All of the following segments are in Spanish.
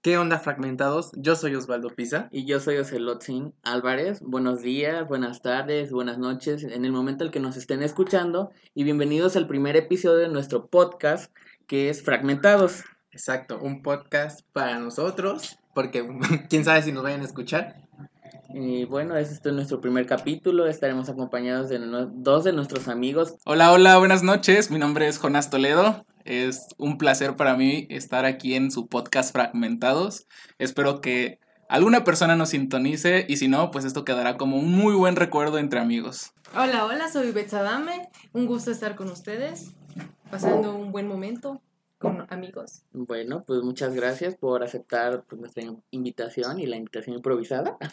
¿Qué onda, fragmentados? Yo soy Osvaldo Pisa. Y yo soy Ocelotzin Álvarez. Buenos días, buenas tardes, buenas noches, en el momento en que nos estén escuchando. Y bienvenidos al primer episodio de nuestro podcast, que es Fragmentados. Exacto, un podcast para nosotros, porque quién sabe si nos vayan a escuchar. Y bueno, este es nuestro primer capítulo. Estaremos acompañados de no- dos de nuestros amigos. Hola, hola, buenas noches. Mi nombre es Jonás Toledo. Es un placer para mí estar aquí en su podcast Fragmentados. Espero que alguna persona nos sintonice y si no, pues esto quedará como un muy buen recuerdo entre amigos. Hola, hola, soy Betsadame. Un gusto estar con ustedes, pasando un buen momento con amigos. Bueno, pues muchas gracias por aceptar pues, nuestra in- invitación y la invitación improvisada.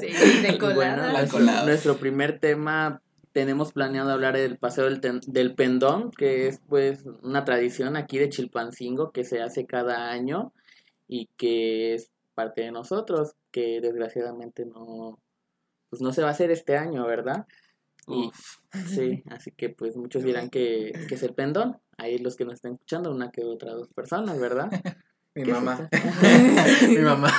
Sí, de colada. Bueno, La nuestro- colada. nuestro primer tema tenemos planeado hablar del paseo del, ten- del pendón, que es pues una tradición aquí de Chilpancingo que se hace cada año y que es parte de nosotros, que desgraciadamente no pues no se va a hacer este año, ¿verdad? Y, sí, así que pues muchos dirán que, que es el pendón. Ahí los que nos están escuchando, una que otra dos personas, ¿verdad? Mi ¿Qué es mamá. Mi mamá.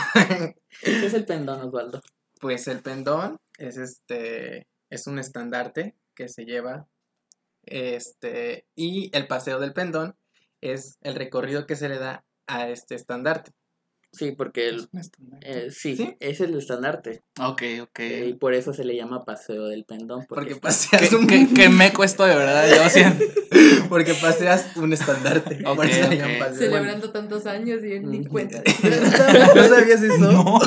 ¿Qué es el pendón, Osvaldo? Pues el pendón es este es un estandarte que se lleva este y el paseo del pendón es el recorrido que se le da a este estandarte. Sí, porque el, eh, sí, ¿Sí? es el estandarte. Ok, ok. eh, y por eso se le llama paseo del pendón. Porque Porque, paseas ¿Qué, un qué- qué meco esto de verdad? Yo siento. porque paseas un estandarte. Ok, por eso le ok. llaman paseo. Celebrando tantos años y él ni cuenta. ¿No sabías eso? No.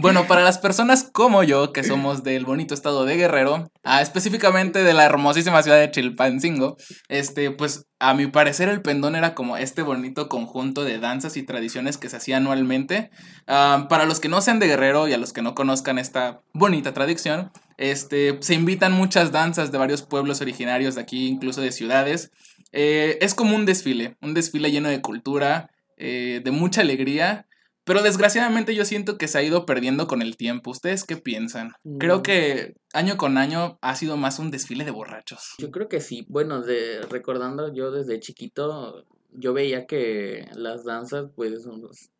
Bueno, para las personas como yo, que somos del bonito estado de Guerrero, ah, específicamente de la hermosísima ciudad de Chilpancingo, este, pues a mi parecer el pendón era como este bonito conjunto de danzas y tradiciones que se hacía anualmente. Ah, para los que no sean de Guerrero y a los que no conozcan esta bonita tradición, este, se invitan muchas danzas de varios pueblos originarios de aquí, incluso de ciudades. Eh, es como un desfile, un desfile lleno de cultura, eh, de mucha alegría. Pero desgraciadamente yo siento que se ha ido perdiendo con el tiempo. ¿Ustedes qué piensan? Creo Mm. que año con año ha sido más un desfile de borrachos. yo creo que sí. Bueno, de, recordando yo desde chiquito, yo veía que las danzas pues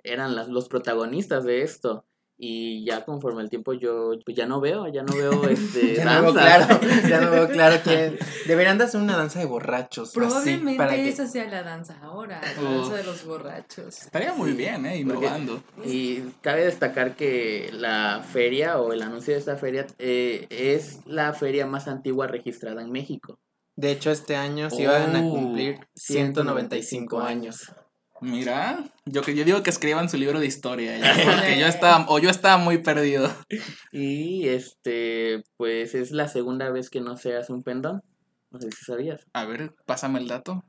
eran las, los protagonistas de esto. Y ya conforme el tiempo yo pues, ya no veo, ya no veo este, Ya no veo danzas. claro, ya no veo claro que deberían de hacer una danza de borrachos. así, Probablemente para que- esa sea la danza ahora, la danza de los borrachos. Estaría muy bien, ¿eh? Innovando. Y cabe destacar que la feria o el anuncio de esta feria eh, es la feria más antigua registrada en México. De hecho, este año se iban a Oh, cumplir 195 años. Mira, yo, que- yo digo que escriban su libro de historia, ya, porque yo estaba, o yo estaba muy perdido. Y este, pues es la segunda vez que no se hace un pendón. No sé si sabías. A ver, pásame el dato.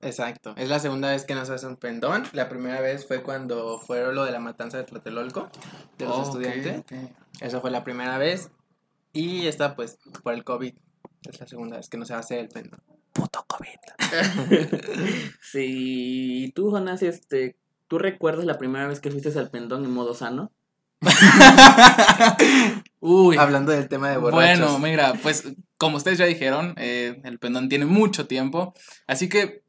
Exacto. Es la segunda vez que nos hace un pendón. La primera vez fue cuando fue lo de la matanza de Tlatelolco, de los Oh, estudiantes. ok. Esa fue la primera vez. Y esta, pues, por el COVID. Es la segunda vez que no se hace el pendón. Puto COVID. Sí, y tú, Jonas, este, ¿tú recuerdas la primera vez que fuiste al pendón en modo sano? Uy. Hablando del tema de borrachos. Bueno, mira, pues como ustedes ya dijeron, eh, el pendón tiene mucho tiempo, así que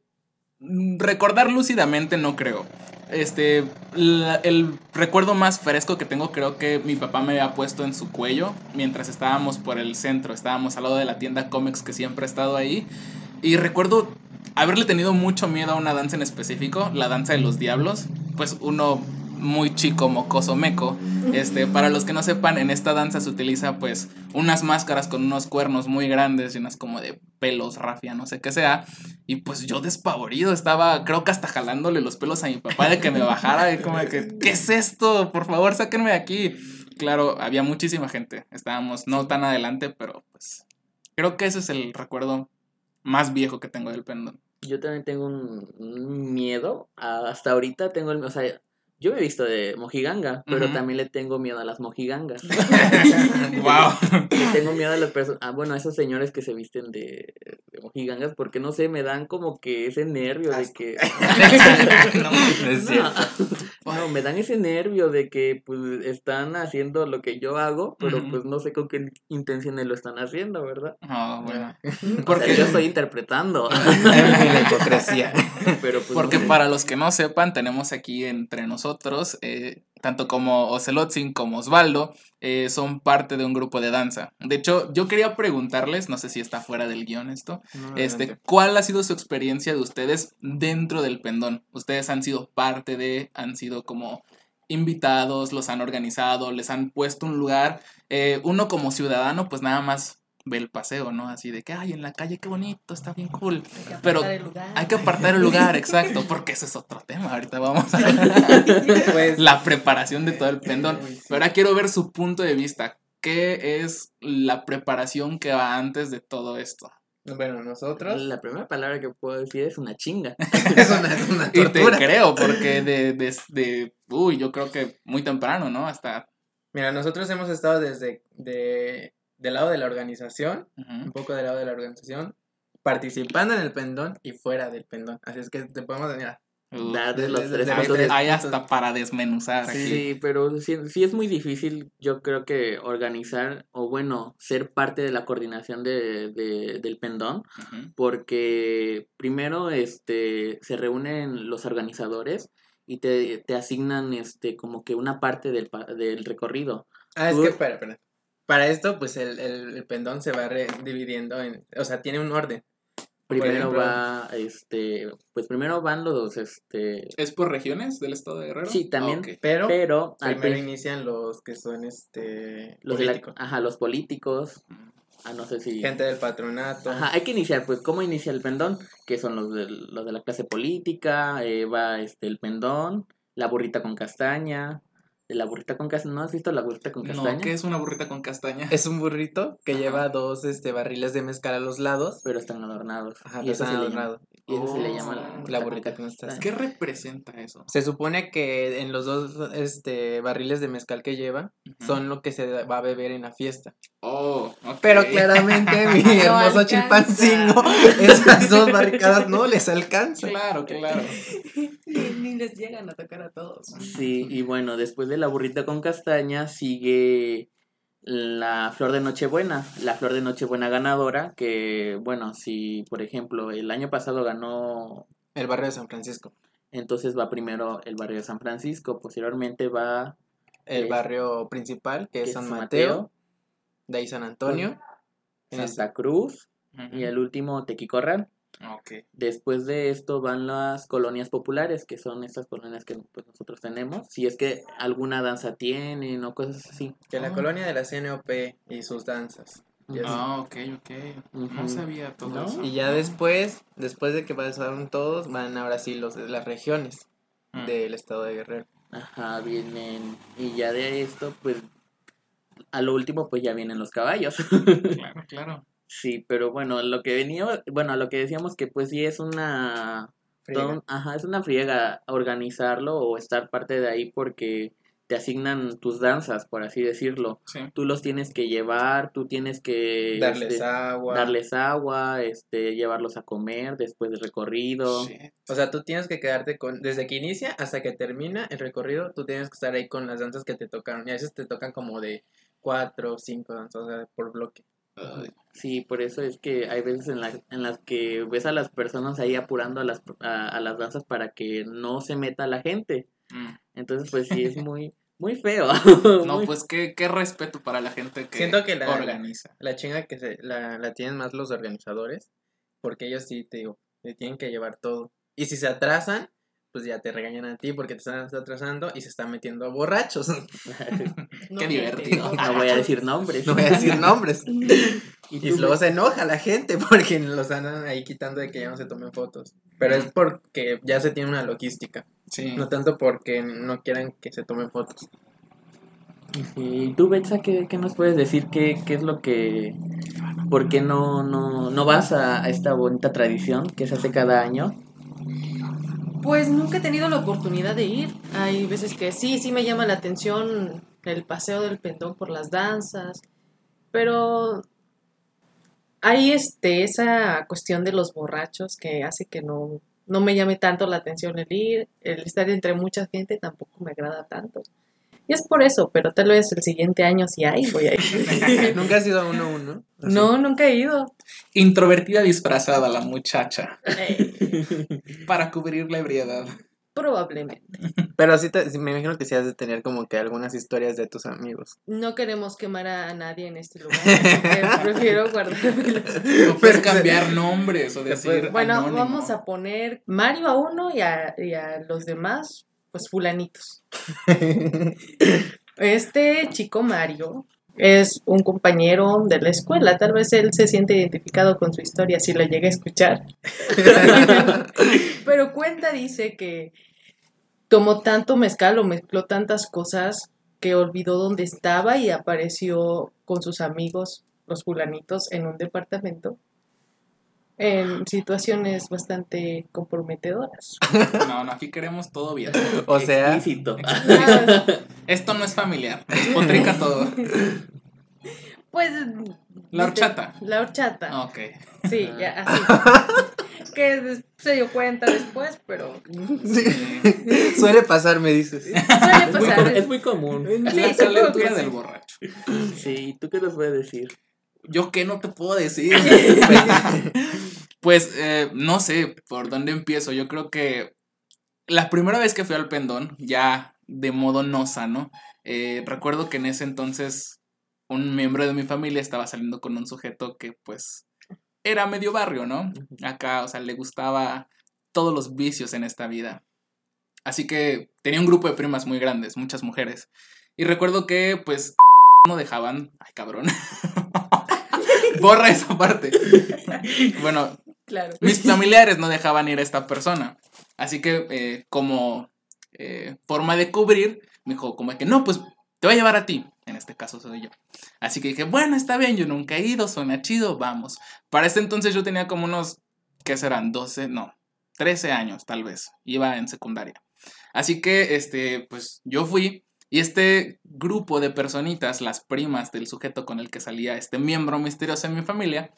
mm, recordar lúcidamente no creo. Este, la- el recuerdo más fresco que tengo creo que mi papá me había puesto en su cuello mientras estábamos por el centro, estábamos al lado de la tienda Comex que siempre ha estado ahí y recuerdo haberle tenido mucho miedo a una danza en específico, la danza de los diablos, pues uno muy chico, mocoso, meco. Este, para los que no sepan, en esta danza se utiliza pues unas máscaras con unos cuernos muy grandes, llenas como de pelos, rafia, no sé qué sea. Y pues yo despavorido estaba, creo que hasta jalándole los pelos a mi papá de que me bajara y como de que, ¿qué es esto? Por favor, sáquenme de aquí. Claro, había muchísima gente. Estábamos no tan adelante, pero pues creo que ese es el recuerdo más viejo que tengo del pendón. Yo también tengo un, miedo. hasta ahorita tengo el. O sea, yo me he visto de mojiganga, pero también le tengo miedo a las mojigangas. wow. Le tengo miedo a las personas. Ah, bueno, a esos señores que se visten de, de mojigangas, porque no sé, me dan como que ese nervio de que. No es cierto. No. no, me dan ese nervio de que pues están haciendo lo que yo hago, pero pues no sé con qué intenciones lo están haciendo, ¿verdad? Ah, bueno. Porque yo estoy interpretando, la hipocresía. pero pues porque no sé. para los que no sepan, tenemos aquí entre nosotros, eh, tanto como Ocelotzin como Osvaldo, eh, son parte de un grupo de danza. De hecho, yo quería preguntarles, no sé si está fuera del guion esto, No, este. ¿cuál ha sido su experiencia de ustedes dentro del pendón? Ustedes han sido parte de, han sido como invitados, los han organizado, les han puesto un lugar. Eh, uno como ciudadano, pues nada más ve el paseo, ¿no? Así de que, ay, en la calle, qué bonito, está bien cool. Hay que Pero apartar el lugar. Hay que apartar el lugar, exacto, porque ese es otro tema. Ahorita vamos a Pues, la preparación de todo el pendón. Pero ahora quiero ver su punto de vista. ¿Qué es la preparación que va antes de todo esto? bueno, nosotros. La primera palabra que puedo decir es una chinga. es una, es una Y te tortura. creo, porque de, de, de- uy, yo creo que muy temprano, ¿no? Hasta... Mira, nosotros hemos estado desde de, del lado de la organización, un poco del lado de la organización, participando en el pendón y fuera del pendón. Así es que te podemos Uh, de los tres de- hay hasta para desmenuzar aquí. Sí, pero sí, sí es muy difícil, yo creo que organizar, o bueno, ser parte de la coordinación de, de- del pendón, porque primero este se reúnen los organizadores y te, te asignan este como que una parte del, del recorrido. Ah, es que, espera, espera. Para esto, pues el, el, el pendón se va re- dividiendo en. O sea, tiene un orden. Primero ejemplo- va este pues primero van los este ¿Es por regiones del estado de Guerrero? Sí, también. Ah. Pero, pero al primero inician los que son este los la- políticos. ajá, los políticos, ah, no sé si Gente del patronato. Ajá, hay que iniciar, pues, ¿cómo inicia el pendón? Que son los de, los de la clase política, eh, va este, el pendón, la burrita con castaña, la burrita con castaña, ¿no has visto la burrita con castaña? No, ¿qué es una burrita con castaña? Es un burrito que Ajá. lleva dos este, barriles de mezcal a los lados. Pero están adornados. Ajá, y eso, están se le llama, adornados. y eso se le Oh, llama La burrita con castaña. ¿Qué representa eso? Se supone que en los dos este, barriles de mezcal que lleva son lo que se va a beber en la fiesta. Oh, ok. Pero claramente mi No hermoso alcanza. Chilpancingo, esas dos barricadas no les alcanza. Claro, claro. Ni, ni les llegan a tocar a todos. Sí, y bueno, después de la burrita con castaña sigue la flor de Nochebuena, la flor de Nochebuena ganadora, que bueno, si por ejemplo el año pasado ganó El barrio de San Francisco. Entonces va primero el barrio de San Francisco, posteriormente va El barrio principal, que que es San San Mateo. Mateo. De ahí San Antonio. Santa Cruz Ujú. y el último Tequicorral. Ok. Después de esto van las colonias populares, que son estas colonias que pues, nosotros tenemos. Si es que alguna danza tienen o cosas así. Que la Ah. colonia de la CNOP y sus danzas. Ah, ok, ok. No sabía todo ¿No? eso. Y ya después, después de que pasaron todos, van ahora sí los de las regiones Mm. del estado de Guerrero. Ajá, vienen. Y ya de esto, pues a lo último, pues ya vienen los caballos. Claro, claro. Sí, pero bueno, lo que venía, bueno, lo que decíamos que pues sí es una ajá, es una friega organizarlo o estar parte de ahí porque te asignan tus danzas, por así decirlo. Sí. Tú los tienes que llevar, tú tienes que Darles este, agua. darles agua, este, llevarlos a comer después del recorrido. Shit. O sea, tú tienes que quedarte con, desde que inicia hasta que termina el recorrido, tú tienes que estar ahí con las danzas que te tocaron. Y a veces te tocan como de cuatro o cinco danzas o sea, por bloque. Sí, por eso es que hay veces en, la- en las que ves a las personas ahí apurando a las, a, a las danzas para que no se meta la gente. mm. Entonces, pues sí, es muy, muy feo. No, Muy- pues qué, qué respeto para la gente que, Siento que la- organiza. La chinga que se, la, la tienen más los organizadores, porque ellos sí, te digo, le tienen que llevar todo. Y si se atrasan, pues ya te regañan a ti porque te están atrasando y se están metiendo borrachos. No, Qué divertido. no voy a decir nombres. No voy a decir nombres. ¿Y luego se enoja la gente porque los andan ahí quitando de que ya no se tomen fotos. Pero es porque ya se tiene una logística. Sí. No tanto porque no quieran que se tomen fotos. Sí, ¿Y tú, Betsa, qué, qué nos puedes decir? ¿Qué, qué es lo que... ¿Por qué no, no, no vas a, a esta bonita tradición que se hace cada año? Pues nunca he tenido la oportunidad de ir. Hay veces que sí, sí me llama la atención el paseo del pendón por las danzas, pero hay este esa cuestión de los borrachos que hace que no no me llame tanto la atención el ir, el estar entre mucha gente tampoco me agrada tanto. Y es por eso, pero tal vez el siguiente año sí hay, voy a ir. ¿Nunca has ido a uno a uno? Así. No, nunca he ido. Introvertida disfrazada la muchacha Eh, para cubrir la ebriedad. probablemente. Pero sí, te- me imagino que sí has de tener como que algunas historias de tus amigos. No queremos quemar a nadie en este lugar, prefiero guardármelas. No puedes cambiar nombres o decir. Bueno, anónimo. vamos a poner Mario a uno y a, y a los demás, pues fulanitos. Este chico Mario es un compañero de la escuela, tal vez él se siente identificado con su historia si lo llega a escuchar. Pero cuenta, dice que tomó tanto mezcal o mezcló tantas cosas que olvidó dónde estaba y apareció con sus amigos, los fulanitos, en un departamento en situaciones bastante comprometedoras. No, no, aquí queremos todo bien. O sea, Explícito. Ah, Esto no es familiar. Despotrica todo. pues... La horchata. La horchata. Ok. Sí, ya, así. que se dio cuenta después, pero suele pasar, me dices. suele Es muy, pasar. es muy común. Sí, La calentura del borracho. Sí, ¿tú qué nos puedes decir? ¿Yo qué no te puedo decir? pues eh, no sé por dónde empiezo. Yo creo que la primera vez que fui al pendón, ya de modo no sano, eh, recuerdo que en ese entonces un miembro de mi familia estaba saliendo con un sujeto que pues era medio barrio, ¿no? Acá, o sea, le gustaba todos los vicios en esta vida. Así que tenía un grupo de primas muy grandes, muchas mujeres. Y recuerdo que pues no dejaban... Ay, cabrón. Borra esa parte. Bueno, Claro. mis familiares no dejaban ir a esta persona. Así que eh, como eh, forma de cubrir, me dijo como que no, pues te voy a llevar a ti. En este caso soy yo. Así que dije, bueno, está bien, yo nunca he ido, suena chido, vamos. Para este entonces yo tenía como unos, ¿qué serán? 12, no, 13 años tal vez. Iba en secundaria. Así que, este, pues yo fui y este grupo de personitas, las primas del sujeto con el que salía este miembro misterioso en mi familia,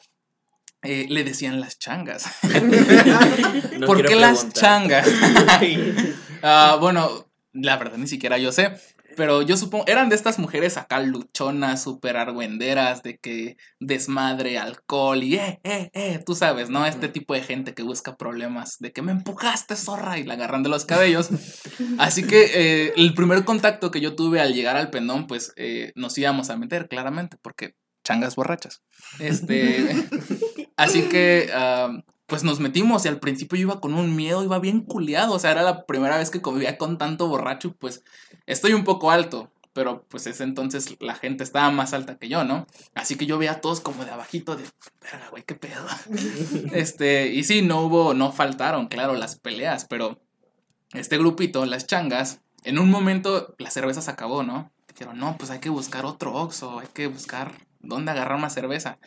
eh, le decían las changas. No ¿Por qué las changas? Ah, bueno, la verdad ni siquiera yo sé. Pero yo supongo, eran de estas mujeres acá luchonas, súper argüenderas, de que desmadre, alcohol y eh, eh, eh, tú sabes, ¿no? Este tipo de gente que busca problemas, de que me empujaste, zorra, y la agarran de los cabellos. Así que eh, el primer contacto que yo tuve al llegar al pendón, pues eh, nos íbamos a meter, claramente, porque changas borrachas. Este, así que, ah, pues nos metimos y al principio yo iba con un miedo, iba bien culiado, o sea, era la primera vez que convivía con tanto borracho, pues estoy un poco alto, pero pues ese entonces la gente estaba más alta que yo, ¿no? Así que yo veía a todos como de abajito de, verga, güey, qué pedo. Este, y sí, no hubo, no faltaron, claro, las peleas, pero este grupito, las changas, en un momento la cerveza se acabó, ¿no? Dijeron, no, pues hay que buscar otro Oxxo, hay que buscar dónde agarrar más cerveza.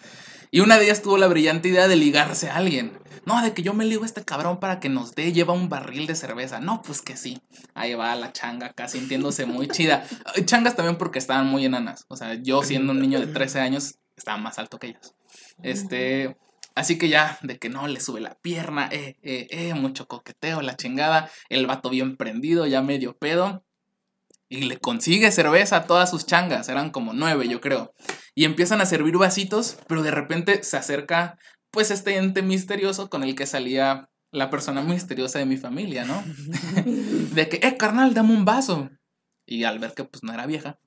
Y una de ellas tuvo la brillante idea de ligarse a alguien. No, de que yo me ligo a este cabrón para que nos dé, lleva un barril de cerveza. No, pues que sí. Ahí va la changa acá sintiéndose muy chida. Changas también porque estaban muy enanas. O sea, yo siendo un niño de 13 años, estaba más alto que ellas. Este, así que ya, de que no, le sube la pierna, eh, eh, eh, mucho coqueteo, la chingada. El vato bien prendido, ya medio pedo. Y le consigue cerveza a todas sus changas, eran como nueve, yo creo. Y empiezan a servir vasitos, pero de repente se acerca, pues, este ente misterioso con el que salía la persona misteriosa de mi familia, ¿no? de que, eh, carnal, dame un vaso. Y al ver que, pues, no era vieja,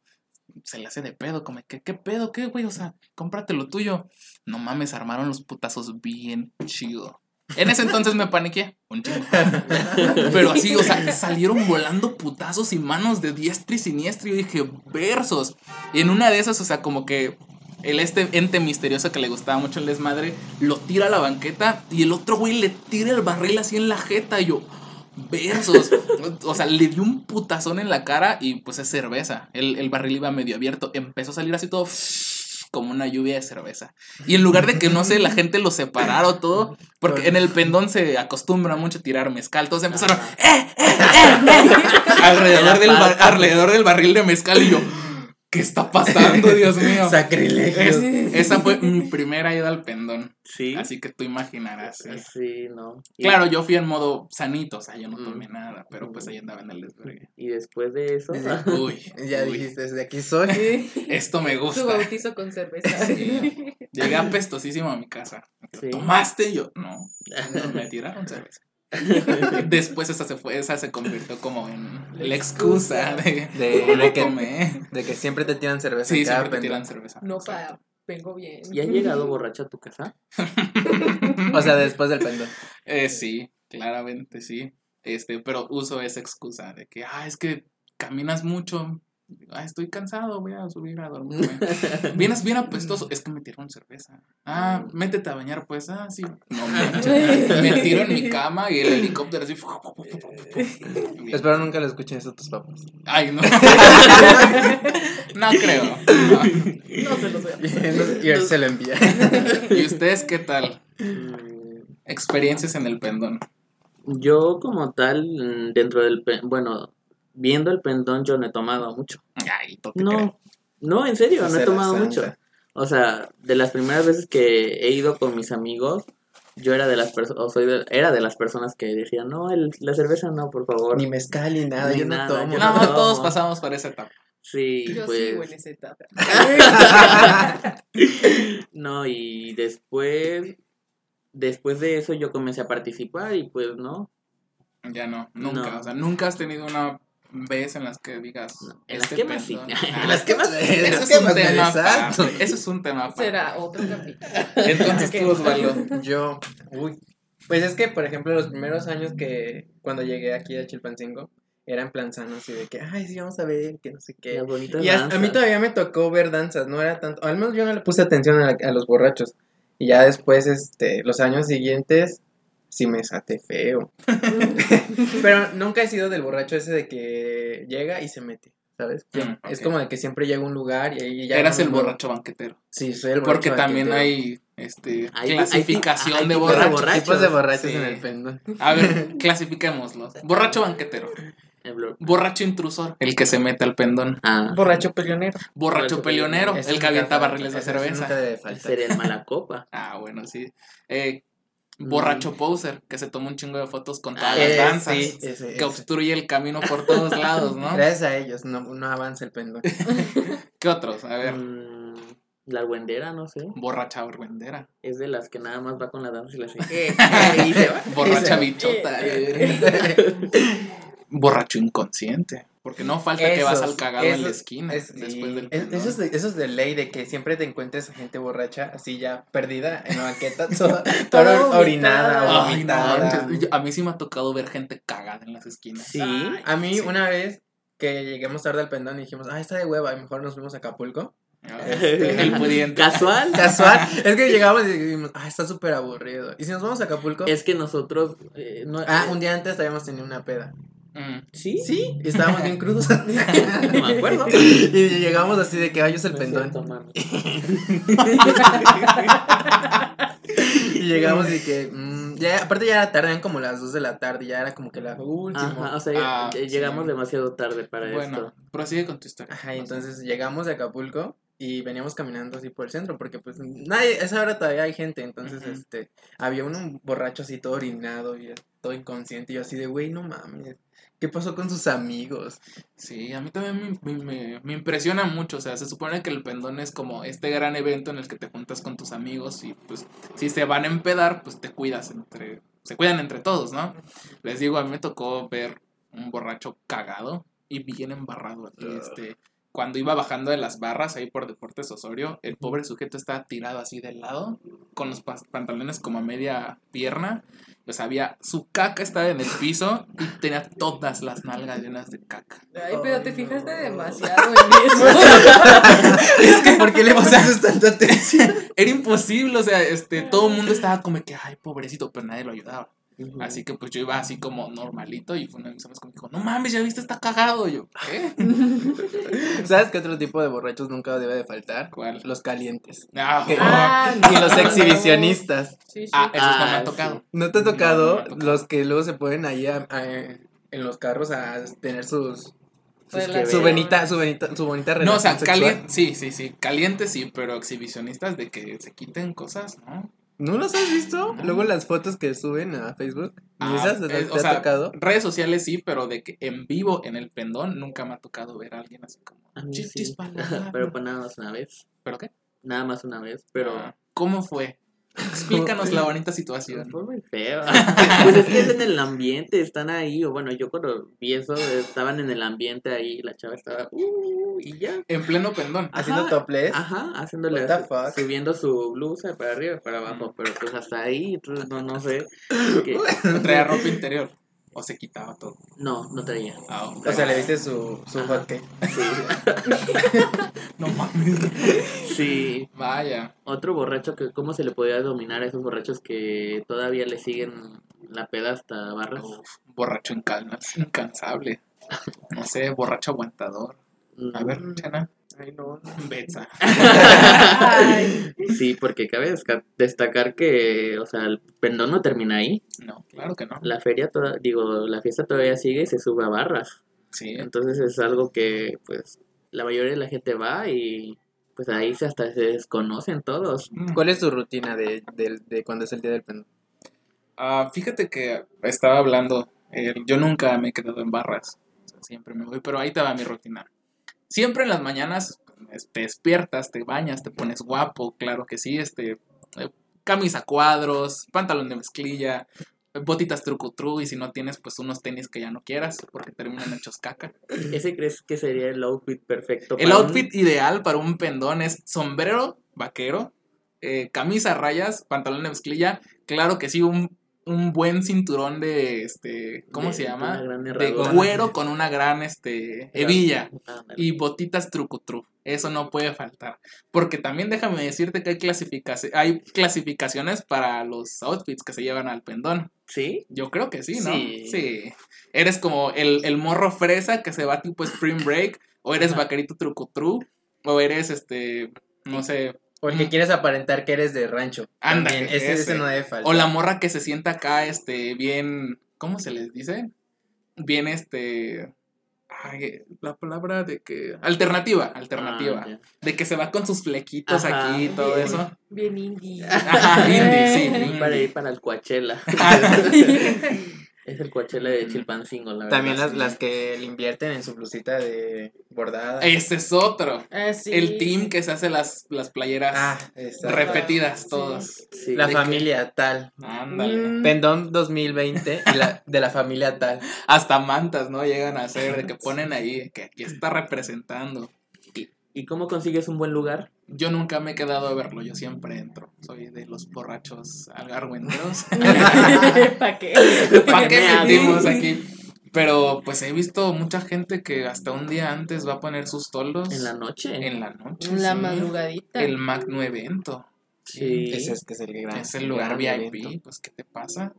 se le hace de pedo, como, que, ¿qué pedo? ¿Qué, güey? O sea, cómprate lo tuyo. No mames, armaron los putazos bien chido. En ese entonces me paniqué, un chingo. Pero así, o sea, salieron volando putazos y manos de diestra y siniestra. Y yo dije, versos. Y en una de esas, o sea, como que el este ente misterioso que le gustaba mucho el desmadre, lo tira a la banqueta y el otro güey le tira el barril así en la jeta. Y yo, versos. O sea, le dio un putazón en la cara y pues es cerveza. El, el barril iba medio abierto. Empezó a salir así todo como una lluvia de cerveza. Y en lugar de que, no sé, la gente lo separara o todo, porque en el pendón se acostumbra mucho a tirar mezcal, todos empezaron, ¡eh, eh, eh, eh! alrededor, del alrededor del barril de mezcal y yo, ¿qué está pasando, Dios mío? Sacrilegio. Es- esa fue mi primera ida al pendón. Sí. Así que tú imaginarás. sí. Sí, no. Y- Claro, yo fui en modo sanito, o sea, yo no Mm. tomé nada, pero pues ahí andaba en el desvergue. Y después de eso. Uy, Ya uy, dijiste, desde aquí soy. esto me Su gusta. bautizo con cerveza. Sí. Llegué apestosísimo a mi casa. Sí. ¿Tomaste? Y yo, no. Me tiraron cerveza. Después esa se fue, esa se convirtió como en la excusa de, De, que, de que siempre te tiran cerveza. Sí, siempre te tiran cerveza. No, Exacto. pa, vengo bien. ¿Y has llegado borracho a tu casa? O sea, después del pendón. Eh, sí, claramente sí. Este, pero uso esa excusa de que, ah, es que caminas mucho. Ah, estoy cansado, voy a subir a dormirme. Vienes bien apestoso. Es que me tiraron cerveza. Ah, métete a bañar, pues. Ah, sí. No manches. Me tiro en mi cama y el helicóptero así. Espero nunca lo escuchen eso tus papás. Ay, no. No creo. no. No se los voy a pasar. y él se lo envía. ¿Y ustedes qué tal? Mm, Experiencias en el pendón. Yo como tal, mm, dentro del... Bueno, viendo el pendón yo no he tomado mucho. Ay, no te creo. No, no, en serio, no he tomado santa. mucho. O sea, de las primeras veces que he ido con mis amigos, yo era de las personas, o soy de- era de las personas que decían, no, el- la cerveza no, por favor. Ni mezcal ni nada, Ni yo no nada, tomo. yo No, no. todos pasamos por esa etapa. Sí, Yo pues... sigo en esa etapa. No, y después, después de eso yo comencé a participar y pues no, Ya no, nunca. No. O sea, nunca has tenido una vez en las que digas. No, en las este quemas sí. pendón. En las quemas- en Eso las es un quemas del tema exacto. aparte, Eso es un tema. Será otro capítulo. Entonces tú, Osvaldo. Yo, uy. Pues es que, por ejemplo, los primeros años que cuando llegué aquí a Chilpancingo, era en plan sano, así de que, ay, sí, vamos a ver, que no sé qué. las Y hasta- a mí todavía me tocó ver danzas, no era tanto, al menos yo no le puse atención a, a los borrachos. Y ya después, este, los años siguientes, sí me saté feo. Pero nunca he sido del borracho ese de que llega y se mete, ¿sabes? Mm, Es como de que siempre llega a un lugar y ahí ya... Eras el borracho banquetero. Sí, soy el borracho. Porque también banquetero. hay este Hay- hay clasificación hay de tipos de borracho. borrachos. Tipos de borrachos Sí. en el pendón. A ver, clasifiquémoslos. Borracho banquetero. Borracho intrusor. El que se mete al pendón. Ah, Borracho peleonero. Borracho Borracho peleonero. El que avienta barriles de cerveza. Nunca debe faltar. el mala copa. Ah, bueno, sí. Eh, borracho poser, que se toma un chingo de fotos con todas Ah, las danzas. sí, ese, que ese. obstruye el camino por todos lados, ¿no? Gracias a ellos no, no avanza el pendón. ¿Qué otros? A ver, Mm, la argüendera, no sé. borracha vergüendera. Es de las que nada más va con la danza y la hace. y se va. Borracha bichota. Borracho inconsciente. Porque no falta que vas al cagado en la esquina es- después del es- eso, es de, eso es de ley, de que siempre te encuentres a gente borracha, así ya perdida en la banqueta, toda, orinada, vomitada. No, a mí sí me ha tocado ver gente cagada en las esquinas. Sí. A mí Sí. una vez que lleguemos tarde al pendón y dijimos, ah, está de hueva, y mejor nos fuimos a Acapulco. Ah, Este, El pudiente. Casual. Casual, es que llegamos y dijimos, ah, está súper aburrido. Y si nos vamos a Acapulco, Es que nosotros. eh, no, ah, un día antes habíamos tenido una peda. Mm. ¿Sí? Sí, y estábamos bien crudos. No me acuerdo. y llegamos así de que, ay, es el No pendón. Y llegamos y que, mm, ya, aparte ya era tarde, eran como las 2 de la tarde, ya era como que la última. Ajá, o sea, ya- Ah, llegamos sí. demasiado tarde para Bueno, esto. prosigue con tu historia. Ajá, entonces llegamos de Acapulco y veníamos caminando así por el centro, porque pues nadie, a esa hora todavía hay gente, entonces este, había un, un borracho así todo orinado y todo inconsciente, y yo así de, güey, no mames, ¿qué pasó con sus amigos? Sí, a mí también me, me- me- impresiona mucho. O sea, se supone que el pendón es como este gran evento en el que te juntas con tus amigos y pues si se van a empedar, pues te cuidas entre, se cuidan entre todos, ¿no? Les digo, a mí me tocó ver un borracho cagado y bien embarrado aquí, Ugh. este. Cuando iba bajando de las barras ahí por Deportes Osorio, el pobre sujeto estaba tirado así del lado, con los pantalones como a media pierna. O sea, había, su caca estaba en el piso y tenía todas las nalgas llenas de caca. Ay, pero te fijaste demasiado en eso. es que, ¿por qué le pasas tanta atención? Era imposible, o sea, este, todo el mundo estaba como que, ay, pobrecito, pero nadie lo ayudaba. Así que pues yo iba así como normalito y fue uno de mis amigos que me dijo, no mames, ya viste, está cagado. Y yo, ¿qué? ¿Sabes qué otro tipo de borrachos nunca debe de faltar? ¿Cuál? Los calientes. Ah, Ah, y los exhibicionistas. Sí, sí. ah, esos no me Ah, han tocado. ¿No te ha tocado no los que luego se ponen ahí a- a- en los carros a tener sus Pues que. Su bonita, su bonita, su bonita No, o sea, caliente, sí, sí, sí, caliente sí, pero exhibicionistas de que se quiten cosas, ¿no? ¿No los has visto? No. Luego las fotos que suben a Facebook. ¿Y Ah, esas te, eh, te o ha sea, tocado? redes sociales sí, pero de que en vivo en el pendón nunca me ha tocado ver a alguien así como A mí sí. para Pero pues nada más una vez. ¿Pero qué? Nada más una vez. Pero. Ah, ¿Cómo fue? Explícanos la bonita situación. Fue muy feo. pues es que es en el ambiente, están ahí. O bueno, yo cuando vi eso, estaban en el ambiente ahí. La chava estaba. Uh, y ya. En pleno pendón. Haciendo topless. Ajá, haciéndole What the así, fuck? subiendo su blusa para arriba y para abajo, pero pues hasta ahí, no, no sé. que- Traía ropa interior. O se quitaba todo. no, no traía. Ah, ok. O sea, le viste su, su Ajá. hotcake. no mames. Sí, Vaya. otro borracho que, ¿cómo se le podía dominar a esos borrachos que todavía le siguen la peda hasta barras? Uf, borracho incansable. No sé, borracho aguantador. A ver, Mm. Chana. Ay, no. Betsa. Sí, porque cabe destacar que, o sea, el pendón no termina ahí. No, claro que no. La feria, toda, digo, la fiesta todavía sigue y se sube a barras. Sí. Entonces es algo que, pues, la mayoría de la gente va y, pues, ahí se hasta se desconocen todos. Mm. ¿Cuál es tu rutina de, de, de cuando es el día del pendón? Ah, fíjate que estaba hablando, eh, yo nunca me he quedado en barras, o sea, siempre me voy, pero ahí te va mi rutina. Siempre en las mañanas pues, te despiertas, te bañas, te pones guapo, claro que sí, este, eh, camisa cuadros, pantalón de mezclilla, botitas trucutru y si no tienes pues unos tenis que ya no quieras porque terminan hechos caca. ¿Ese crees que sería el outfit perfecto? El un- outfit ideal para un pendón es sombrero vaquero, eh, camisa rayas, pantalón de mezclilla, claro que sí, un, un buen cinturón de, este, ¿cómo de se llama? De cuero con una gran, este, hebilla y botitas trucutru. Eso no puede faltar. Porque también déjame decirte que hay, clasificaci- hay clasificaciones para los outfits que se llevan al pendón. ¿Sí? Yo creo que sí, ¿no? Sí. Eres como el, el morro fresa que se va tipo Spring Break, o eres vaquerito trucutru, o eres este, no sé, Porque quieres aparentar que eres de rancho. También, ese, ese ese. no debe faltar. o la morra que se sienta acá, este, bien, ¿cómo se les dice? Bien, este, ay, la palabra de que, alternativa, alternativa, Ah, de que se va con sus flequitos Ajá. aquí y todo eso. bien indie. Ajá, indie, sí, indie. para ir para el Coachella. es el Coachella de Chilpancingo, la verdad. También las, sí. las que le invierten en su blusita de bordada. Ese es otro. Ah, sí. El team que se hace las, las playeras Ah, repetidas todas. Sí, La que- familia tal. Ándale. Mm. Pendón 2020 y la, de la familia tal. Hasta mantas, ¿no? Llegan a hacer, de que ponen ahí, que aquí está representando. ¿Y cómo consigues un buen lugar? Yo nunca me he quedado a verlo, yo siempre entro. Soy de los borrachos algargüenderos. ¿Para qué? ¿Para qué Me metimos hago. aquí? Pero pues he visto mucha gente que hasta un día antes va a poner sus toldos En la noche. en la noche. En la sí. madrugadita. El Magno Evento. Sí. Ese es que es el gran. Es el lugar gran VIP. evento. Pues, ¿qué te pasa?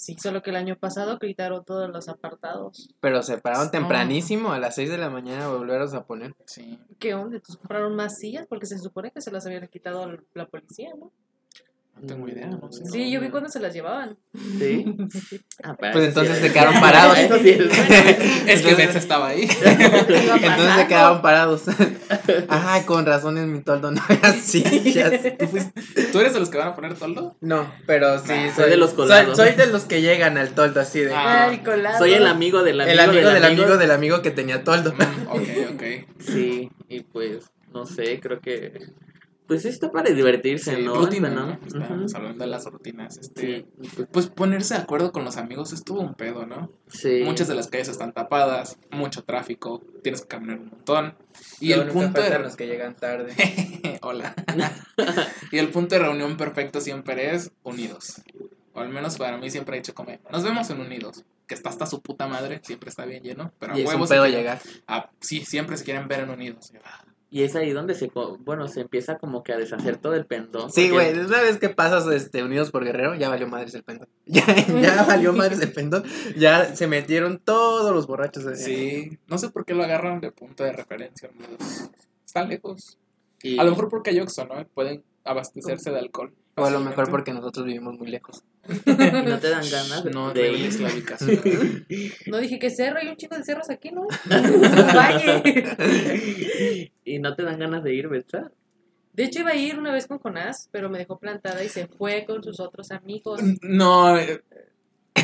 Sí, solo que el año pasado quitaron todos los apartados. Pero se pararon No. tempranísimo a las 6 de la mañana a volverlos a poner. Sí. ¿Qué onda? ¿Entonces compraron más sillas? Porque se supone que se las habían quitado la policía, ¿no? No tengo idea, no sé. Sí, yo vi cuando se las llevaban. Sí. Ah, Pues eso entonces sí se quedaron parados. Eso sí es bueno. Es que estaba ahí. Entonces se quedaron parados. Ay, con razón en mi toldo no era así. ¿Tú, fuiste- ¿Tú eres de los que van a poner toldo? No, pero sí, Ah, soy, soy de los colados. Soy, soy de los que llegan al toldo así de. Ah. Ay, colado. Soy el amigo del amigo el amigo del amigo del amigo que tenía toldo. Mm, ok, ok. Sí, y pues, no sé, creo que. Pues está para divertirse, Sí, ¿no? rutina, ¿no? ¿no? Estábamos hablando de las rutinas. Este, Sí, pues, Pues ponerse de acuerdo con los amigos estuvo un pedo, ¿no? sí. Muchas de las calles están tapadas, mucho tráfico, tienes que caminar un montón. Y el nunca punto de... los que llegan tarde. Hola. y el punto de reunión perfecto siempre es unidos. O al menos para mí siempre he dicho como, nos vemos en unidos. Que está hasta su puta madre, siempre está bien lleno. Pero a y es un huevos pedo llegar. Ah, sí, siempre se quieren ver en unidos. Y es ahí donde se, co- bueno, se empieza como que a deshacer todo el pendón. Sí, porque- güey, una vez que pasas este, Unidos por Guerrero, ya valió madres el pendón. Ya, ya valió madres el pendón. Ya se metieron todos los borrachos. eh. Sí, no sé por qué lo agarran de punto de referencia, unidos. Están lejos. y- A lo mejor porque hay Oxxo, ¿no? Pueden abastecerse de alcohol. O a lo mejor porque nosotros vivimos muy lejos. No te dan ganas No de ir. la ubicación. No dije que cerro, hay un chico de cerros aquí, ¿no? Valle. y no te dan ganas de ir, ¿verdad? De hecho, iba a ir una vez con Jonás, pero me dejó plantada y se fue con sus otros amigos. No. eh,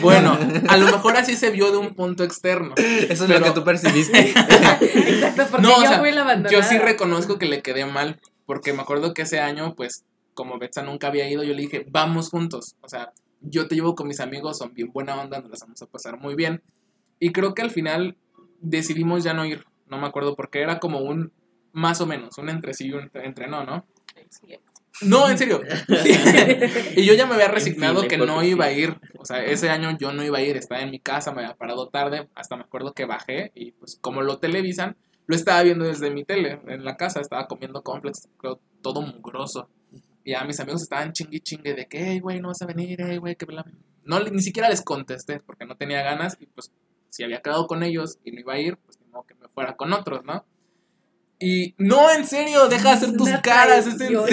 Bueno, a lo mejor así se vio de un punto externo. Eso es Pero- lo que tú percibiste. Exacto, porque No, o yo sea, fui la abandonada. Yo sí reconozco que le quedé mal, porque me acuerdo que ese año, pues, como Betsa nunca había ido, yo le dije, vamos juntos. O sea, yo te llevo con mis amigos, son bien buena onda, nos las vamos a pasar muy bien. Y creo que al final decidimos ya no ir. No me acuerdo porque era como un, más o menos, un entre sí y un entre, entre no, ¿no? Sí. No, en serio. y yo ya me había resignado fin, que no iba a sí. ir. O sea, ese año yo no iba a ir, estaba en mi casa, me había parado tarde, hasta me acuerdo que bajé y pues como lo televisan, lo estaba viendo desde mi tele, en la casa, estaba comiendo complex, creo, todo mugroso. Y ya mis amigos estaban chingui chingue de que, hey, güey, no vas a venir, hey, güey, que bla. No, ni siquiera les contesté porque no tenía ganas y pues si había quedado con ellos y no iba a ir, pues modo que me fuera con otros, ¿no? Y no, en serio, deja de hacer tus caras, es en serio.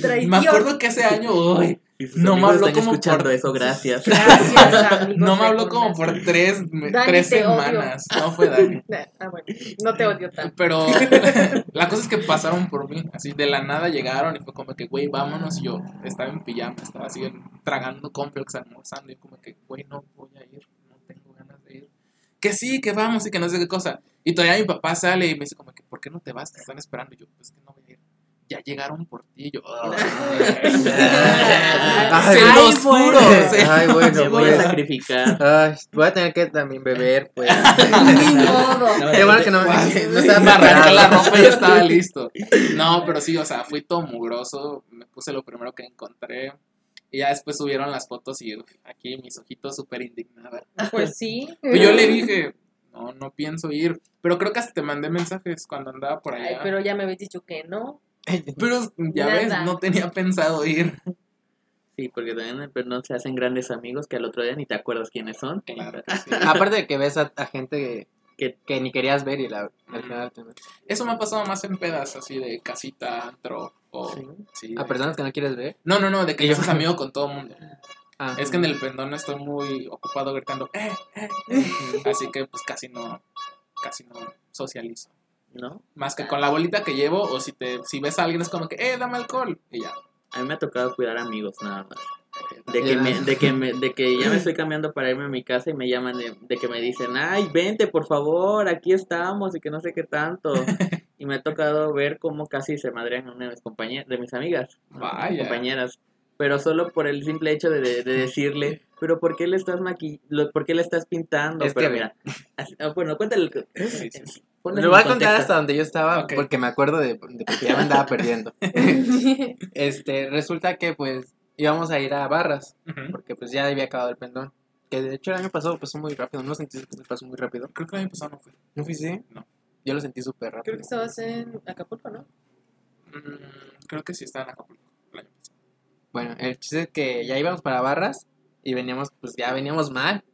Traición. Me acuerdo que ese año, uy, No me habló como escuchando por- eso, gracias. Gracias, amigos. no me habló como por tres, me- Dani, tres odio. semanas. No fue Dani. Ah, bueno, no te odio tanto. Pero la cosa es que pasaron por mí, así de la nada llegaron y fue como que, güey, vámonos. Y yo estaba en pijama, estaba así tragando complex, almorzando. Y como que, güey, no voy a ir, no tengo ganas de ir. Que sí, que vamos y que no sé qué cosa. Y todavía mi papá sale y me dice como que, ¿por qué no te vas? Te están esperando. Y yo, pues que. Ya llegaron por ti. Yo, Ay, se ay, juro. bueno. se- Ay, Me bueno, voy a pues. sacrificar. Ay, voy a tener que también beber, pues. Ni modo. Qué bueno que no, no estaba Me arranqué la ropa y ya estaba listo. No, pero sí, o sea, fui todo mugroso. Me puse lo primero que encontré. Y ya después subieron las fotos y uf, aquí mis ojitos súper indignados. Pues sí. Y yo le dije, no, no pienso ir. Pero creo que hasta te mandé mensajes cuando andaba por allá. Ay, pero ya me habéis dicho que no. Pero ya ves, no tenía pensado ir. Sí, porque también en el perdón se hacen grandes amigos que al otro día ni te acuerdas quiénes son. Claro que sí. Aparte de que ves a, a gente que, Que- que ni querías ver y la, al final te Eso me ha pasado más en pedas, así de casita, antro o... Sí. sí, A de- personas que no quieres ver. No, no, no, de que yo seas amigo con todo el mundo. Ah. Es que en el pendón estoy muy ocupado gritando, eh, eh, eh. Así que pues casi no, casi no socializo. ¿No? Más que con la bolita que llevo, o si te, si ves a alguien es como que, eh, dame alcohol. Y ya. A mí me ha tocado cuidar amigos nada más. De que, Ya. me, de, que me, de que ya me estoy cambiando para irme a mi casa y me llaman de, de que me dicen, ay, vente por favor, aquí estamos y que no sé qué tanto. Y me ha tocado ver cómo casi se madrean una de mis compañeras, de mis amigas, compañeras. Pero solo por el simple hecho de, de- de decirle, pero ¿por qué le estás maqui lo- ¿por qué le estás pintando? Es pero que- mira, así- ah, bueno, cuéntale. Sí, sí, sí. Lo voy a contar hasta donde yo estaba porque me acuerdo de, de porque ya me andaba perdiendo. Este, resulta que pues íbamos a ir a barras porque pues ya había acabado el pendón. Que de hecho el año pasado pasó muy rápido, ¿no sentí que pasó muy rápido? Creo que el año pasado no fui. ¿No fuiste? No. Yo lo sentí súper Creo rápido. que estabas en Acapulco, ¿no? Mm, creo que sí estaba en Acapulco el año pasado. Bueno, el chiste es que ya íbamos para barras y veníamos, pues ya veníamos mal.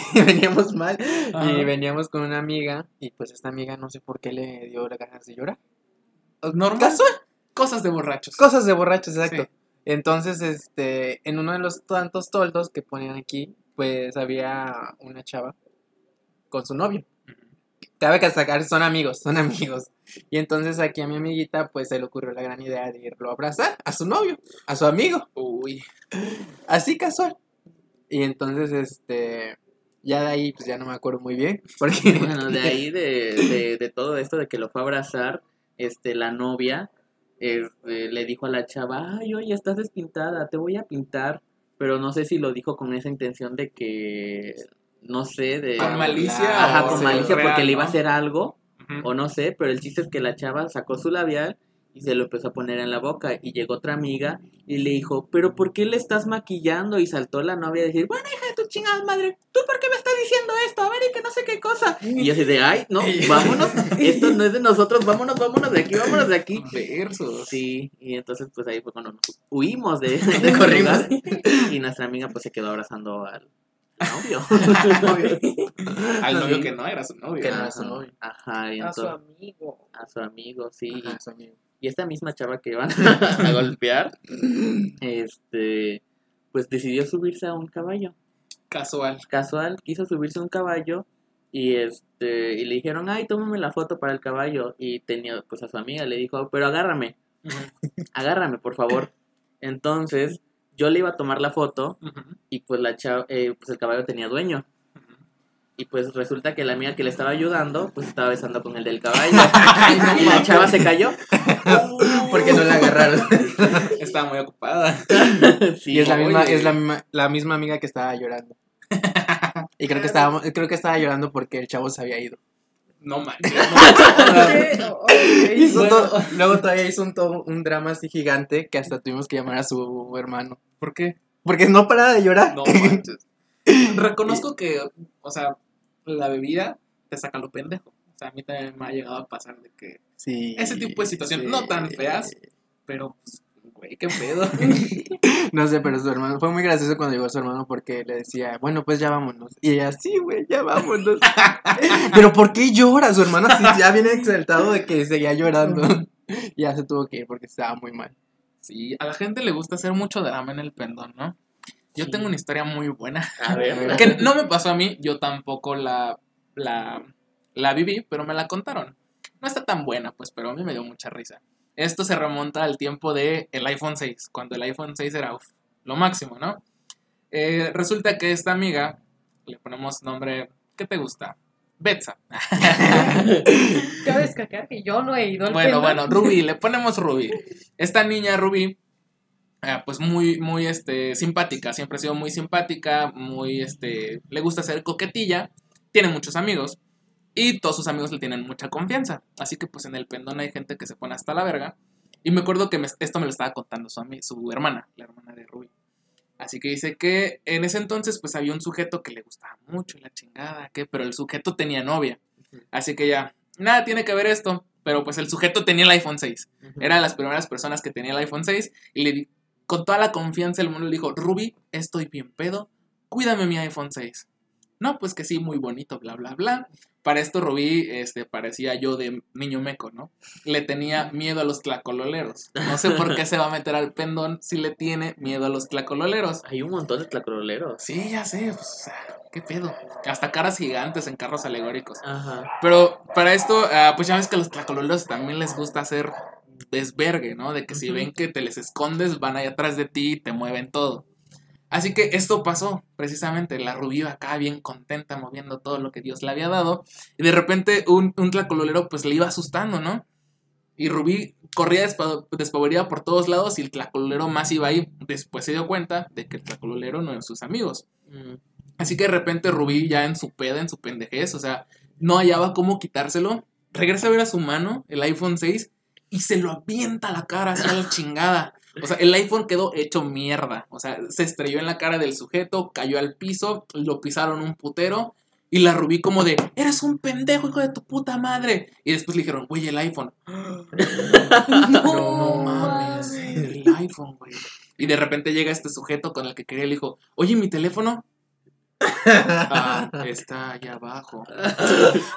veníamos mal y veníamos con una amiga y pues esta amiga no sé por qué le dio las ganas de llorar. Normal. Casual. Cosas de borrachos. Cosas de borrachos, exacto. Sí. Entonces, este, en uno de los tantos toldos que ponían aquí, pues había una chava con su novio. Cabe que sacar, son amigos, son amigos. Y entonces aquí a mi amiguita, pues se le ocurrió la gran idea de irlo a abrazar a su novio, a su amigo, Uy. así casual. Y entonces, este, ya de ahí, pues ya no me acuerdo muy bien, porque... Bueno, de ahí de, de, de todo esto de que lo fue a abrazar, este, la novia este, le dijo a la chava, ay, oye, estás despintada, te voy a pintar. Pero no sé si lo dijo con esa intención de que, no sé, de... Con malicia. Ajá, o con malicia real, porque le iba a ¿no? hacer algo, o no sé, pero el chiste es que la chava sacó su labial y se lo empezó a poner en la boca y llegó otra amiga y le dijo, pero ¿por qué le estás maquillando? Y saltó la novia a decir, bueno, hija de tu chingada madre, ¿tú por qué me estás diciendo esto? A ver, y que no sé qué cosa. Y yo así de, ay, no, vámonos, esto no es de nosotros, vámonos, vámonos de aquí, vámonos de aquí. Versos. Sí, y entonces pues ahí fue cuando nos huimos de, de Corrimos. y nuestra amiga pues se quedó abrazando al novio. Al novio Sí. que no era su novio. Que no Ajá, era su novio. Ajá, y A su entonces, amigo. a su amigo, sí. Ajá, su amigo. Y esta misma chava que iban a golpear, este, pues decidió subirse a un caballo. Casual. Casual, quiso subirse a un caballo y este y le dijeron, ay, tómame la foto para el caballo. Y tenía, pues a su amiga le dijo, pero agárrame, agárrame, por favor. Entonces, yo le iba a tomar la foto y pues la chava- eh, pues el caballo tenía dueño. Y pues resulta que la amiga que le estaba ayudando, pues estaba besando con el del caballo. y la chava se cayó. Porque no la agarraron. Estaba muy ocupada. Sí, y es la misma, es la misma, la misma amiga que estaba llorando. Y creo que estaba, creo que estaba llorando porque el chavo se había ido. No manches. Bueno. todo- luego todavía hizo un, todo- un drama así gigante que hasta tuvimos que llamar a su hermano. ¿Por qué? Porque no paraba de llorar. No manches. Reconozco que, o sea, la bebida te saca lo pendejo. O sea, a mí también me ha llegado a pasar de que. Sí, Ese tipo de situaciones, no tan feas. Pero, pues, güey, qué pedo. No sé, pero su hermano, fue muy gracioso cuando llegó su hermano porque le decía, bueno, pues ya vámonos. Y ella, sí, güey, ya vámonos. pero ¿por qué llora? Su hermano sí, ya viene exaltado de que seguía llorando. Ya se tuvo que ir porque estaba muy mal. Sí, a la gente le gusta hacer mucho drama en el pendón, ¿no? Yo Sí. tengo una historia muy buena. A ver, Que no me pasó a mí, yo tampoco la, la, la viví, pero me la contaron. No está tan buena, pues, pero a mí me dio mucha risa. Esto se remonta al tiempo del el iPhone 6, cuando el iPhone 6 era uf, lo máximo, ¿no? Eh, resulta que esta amiga, le ponemos nombre, ¿qué te gusta? Betsa. Cabe destacar que yo no he ido al Bueno, bueno, Ruby, le ponemos Ruby. Esta niña Ruby, eh, pues muy, muy, este, simpática, siempre ha sido muy simpática, muy, este, le gusta ser coquetilla, tiene muchos amigos y todos sus amigos le tienen mucha confianza. Así que pues en el pendón hay gente que se pone hasta la verga. Y me acuerdo que me- esto me lo estaba contando su, su hermana, la hermana de Ruby. Así que dice que en ese entonces pues había un sujeto que le gustaba mucho la chingada, que, pero el sujeto tenía novia. Así que ya, nada tiene que ver esto, pero pues el sujeto tenía el iPhone 6. Era de las primeras personas que tenía el iPhone 6 y le con toda la confianza del mundo le dijo, Ruby, estoy bien pedo, cuídame mi iPhone 6. No, pues que sí, muy bonito, bla, bla, bla. Para esto Rubí este, parecía yo de niño meco, ¿no? Le tenía miedo a los tlacololeros. No sé por qué se va a meter al pendón si le tiene miedo a los tlacololeros. Hay un montón de tlacroleros. Sí, ya sé, pues, qué pedo. Hasta caras gigantes en carros alegóricos. Ajá. Pero para esto, ah, pues ya ves que a los tlacololeros también les gusta hacer desvergue, ¿no? De que si ven que te les escondes, van ahí atrás de ti y te mueven todo. Así que esto pasó, precisamente, la Rubí iba acá bien contenta, moviendo todo lo que Dios le había dado, y de repente un, un tlacololero pues le iba asustando, ¿no? Y Rubí corría despa- despavorida por todos lados y el tlacololero más iba ahí. Después se dio cuenta de que el tlacololero no eran sus amigos. Mm. Así que de repente Rubí ya en su peda, en su pendejez, o sea, no hallaba cómo quitárselo. Regresa a ver a su mano, el iPhone 6, y se lo avienta a la cara, así a la chingada. O sea, el iPhone quedó hecho mierda. O sea, se estrelló en la cara del sujeto, cayó al piso, lo pisaron un putero. Y la Rubí como de, eres un pendejo, hijo de tu puta madre. Y después le dijeron, güey, el iPhone. No, No mames, el iPhone, güey. Y de repente llega este sujeto con el que quería, le dijo, oye, mi teléfono. Ah, está allá abajo.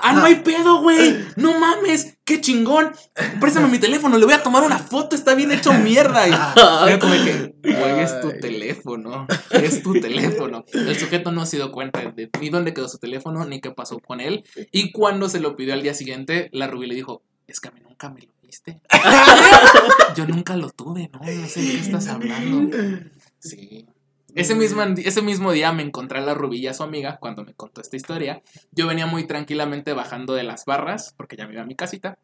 Ah, no hay pedo, güey. No mames, qué chingón. Préstame mi teléfono, le voy a tomar una foto, está bien hecho mierda. Y era como que, güey, es tu teléfono. Es tu teléfono. El sujeto no se dio cuenta de ni dónde quedó su teléfono, ni qué pasó con él. Y cuando se lo pidió al día siguiente, la Rubí le dijo, es que a mí nunca me lo diste. Yo nunca lo tuve, no, no sé de qué estás hablando. Sí. Ese mismo, ese mismo día me encontré a la Rubí y a su amiga cuando me contó esta historia. Yo venía muy tranquilamente bajando de las barras, porque ya me iba a mi casita.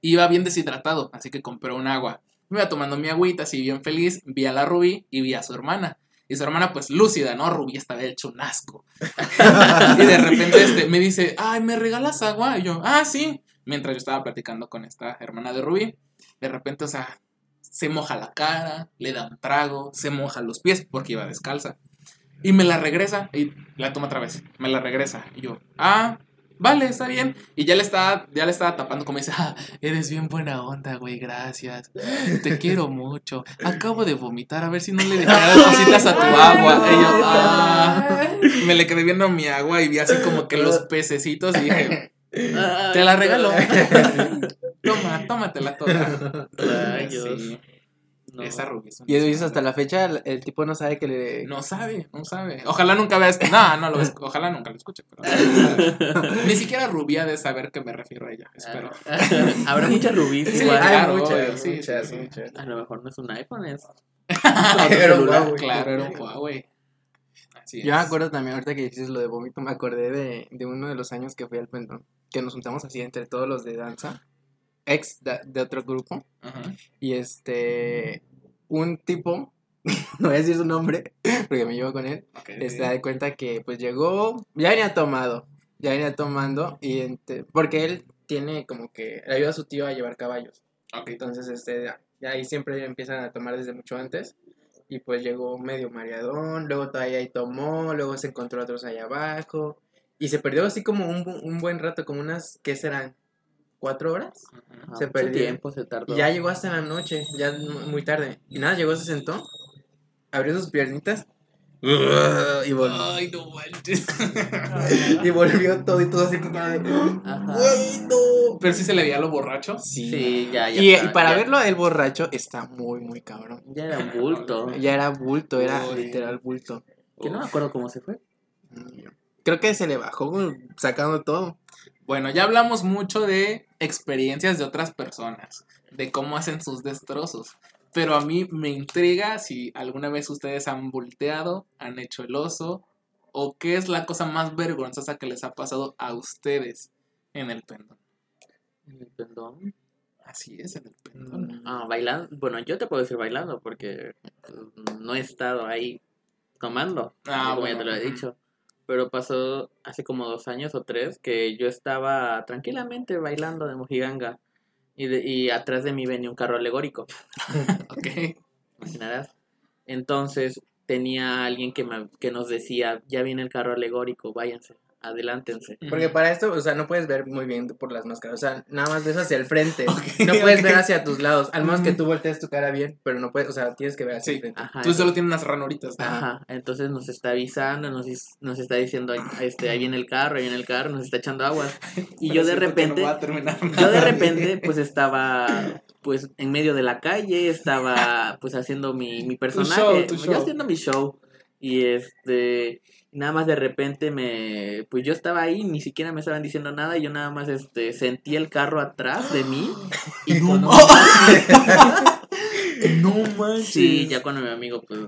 Iba bien deshidratado, así que compré un agua. Me iba tomando mi agüita, así bien feliz. Vi a la Rubí y vi a su hermana. Y su hermana, pues lúcida, ¿no? Rubí estaba hecho un asco. y de repente este, me dice, ay, ¿me regalas agua? Y yo, ah, sí. Mientras yo estaba platicando con esta hermana de Rubí, de repente, o sea, se moja la cara, le da un trago, se moja los pies porque iba descalza. Y me la regresa y la toma otra vez. Me la regresa. Y yo, ah, vale, está bien. Y ya le estaba, ya le estaba tapando como dice, ah, eres bien buena onda, güey, gracias. Te quiero mucho. Acabo de vomitar, a ver si no le dejarás cositas a tu agua. Y yo, ah. Me le quedé viendo mi agua y vi así como que los pececitos y dije, te la regalo. Toma, tómatela toda. Rayos. Sí. No. Esa una Y eso hasta la fecha el, el tipo no sabe que le... No sabe, no sabe. Ojalá nunca veas. No, no lo Ojalá nunca lo escuche. Pero... Ni siquiera Rubí ha de saber que me refiero a ella. Espero. Habrá muchas rubíes Sí, igual. claro, muchas, sí, muchas, sí, muchas. A lo mejor no es un iPhone, es Era un celular. Huawei. Claro, era un Huawei. Así Yo me acuerdo también, ahorita que dices lo de vómito, me acordé de, de uno de los años que fui al pendón, que nos juntamos así entre todos los de danza, ex de, de otro grupo, Ajá. y este, un tipo, no voy a decir su nombre, porque me llevo con él, Ok, este, da cuenta que pues llegó, ya venía tomado, ya venía tomando, y ente- porque él tiene como que, le ayuda a su tío a llevar caballos. Entonces, este, ya ahí siempre empiezan a tomar desde mucho antes. Y pues llegó medio mareadón, luego todavía ahí tomó, luego se encontró otros allá abajo. Y se perdió así como un, un buen rato, como unas, ¿qué serán? ¿Cuatro horas? Ajá. Se perdió. tiempo se tardó. Y ya llegó hasta la noche, ya mu- muy tarde. Y nada, llegó, se sentó, abrió sus piernitas y volvió. Ay, no manches. Y volvió todo y todo así como de. Ajá. "Güey, no". Pero sí se le veía lo borracho. Sí. Sí, ya, ya. Y, para ya- verlo el borracho está muy, muy cabrón. Ya era bulto. Ya era bulto, era Uy. literal bulto. Que no me acuerdo cómo se fue. Creo que se le bajó sacando todo. Bueno, ya hablamos mucho de experiencias de otras personas, de cómo hacen sus destrozos. Pero a mí me intriga si alguna vez ustedes han volteado, han hecho el oso, o qué es la cosa más vergonzosa que les ha pasado a ustedes en el pendón. En el pendón. Así es, en el pendón. Ah, bailando. Bueno, yo te puedo decir bailando porque pues, no he estado ahí tomando. Ah, como bueno, ya te lo he dicho. Pero pasó hace como dos años o tres que yo estaba tranquilamente bailando de mojiganga. Y, de- y atrás de mí venía un carro alegórico. Ok. imaginarás. Entonces tenía alguien que, me- que nos decía, ya viene el carro alegórico, váyanse, adelántense. Porque para esto, o sea, no puedes ver muy bien por las máscaras. O sea, nada más ves hacia el frente. No puedes ver hacia tus lados. Al menos que tú voltees tu cara bien, pero no puedes, o sea, tienes que ver hacia Sí. el frente. Ajá, Tú solo tienes unas ranuritas. ¿no? Ajá, entonces nos está avisando, nos, está diciendo, este, ahí viene el carro, ahí viene el carro, nos está echando agua. Y Pero yo de repente, no va a terminar yo de repente, pues estaba, pues en medio de la calle, estaba, pues haciendo mi, mi personaje, show, tu yo haciendo mi show. Y este, nada más de repente me, pues yo estaba ahí, ni siquiera me estaban diciendo nada, y yo nada más, este, sentí el carro atrás de mí. Y cuando- No manches. Sí, ya cuando mi amigo, pues,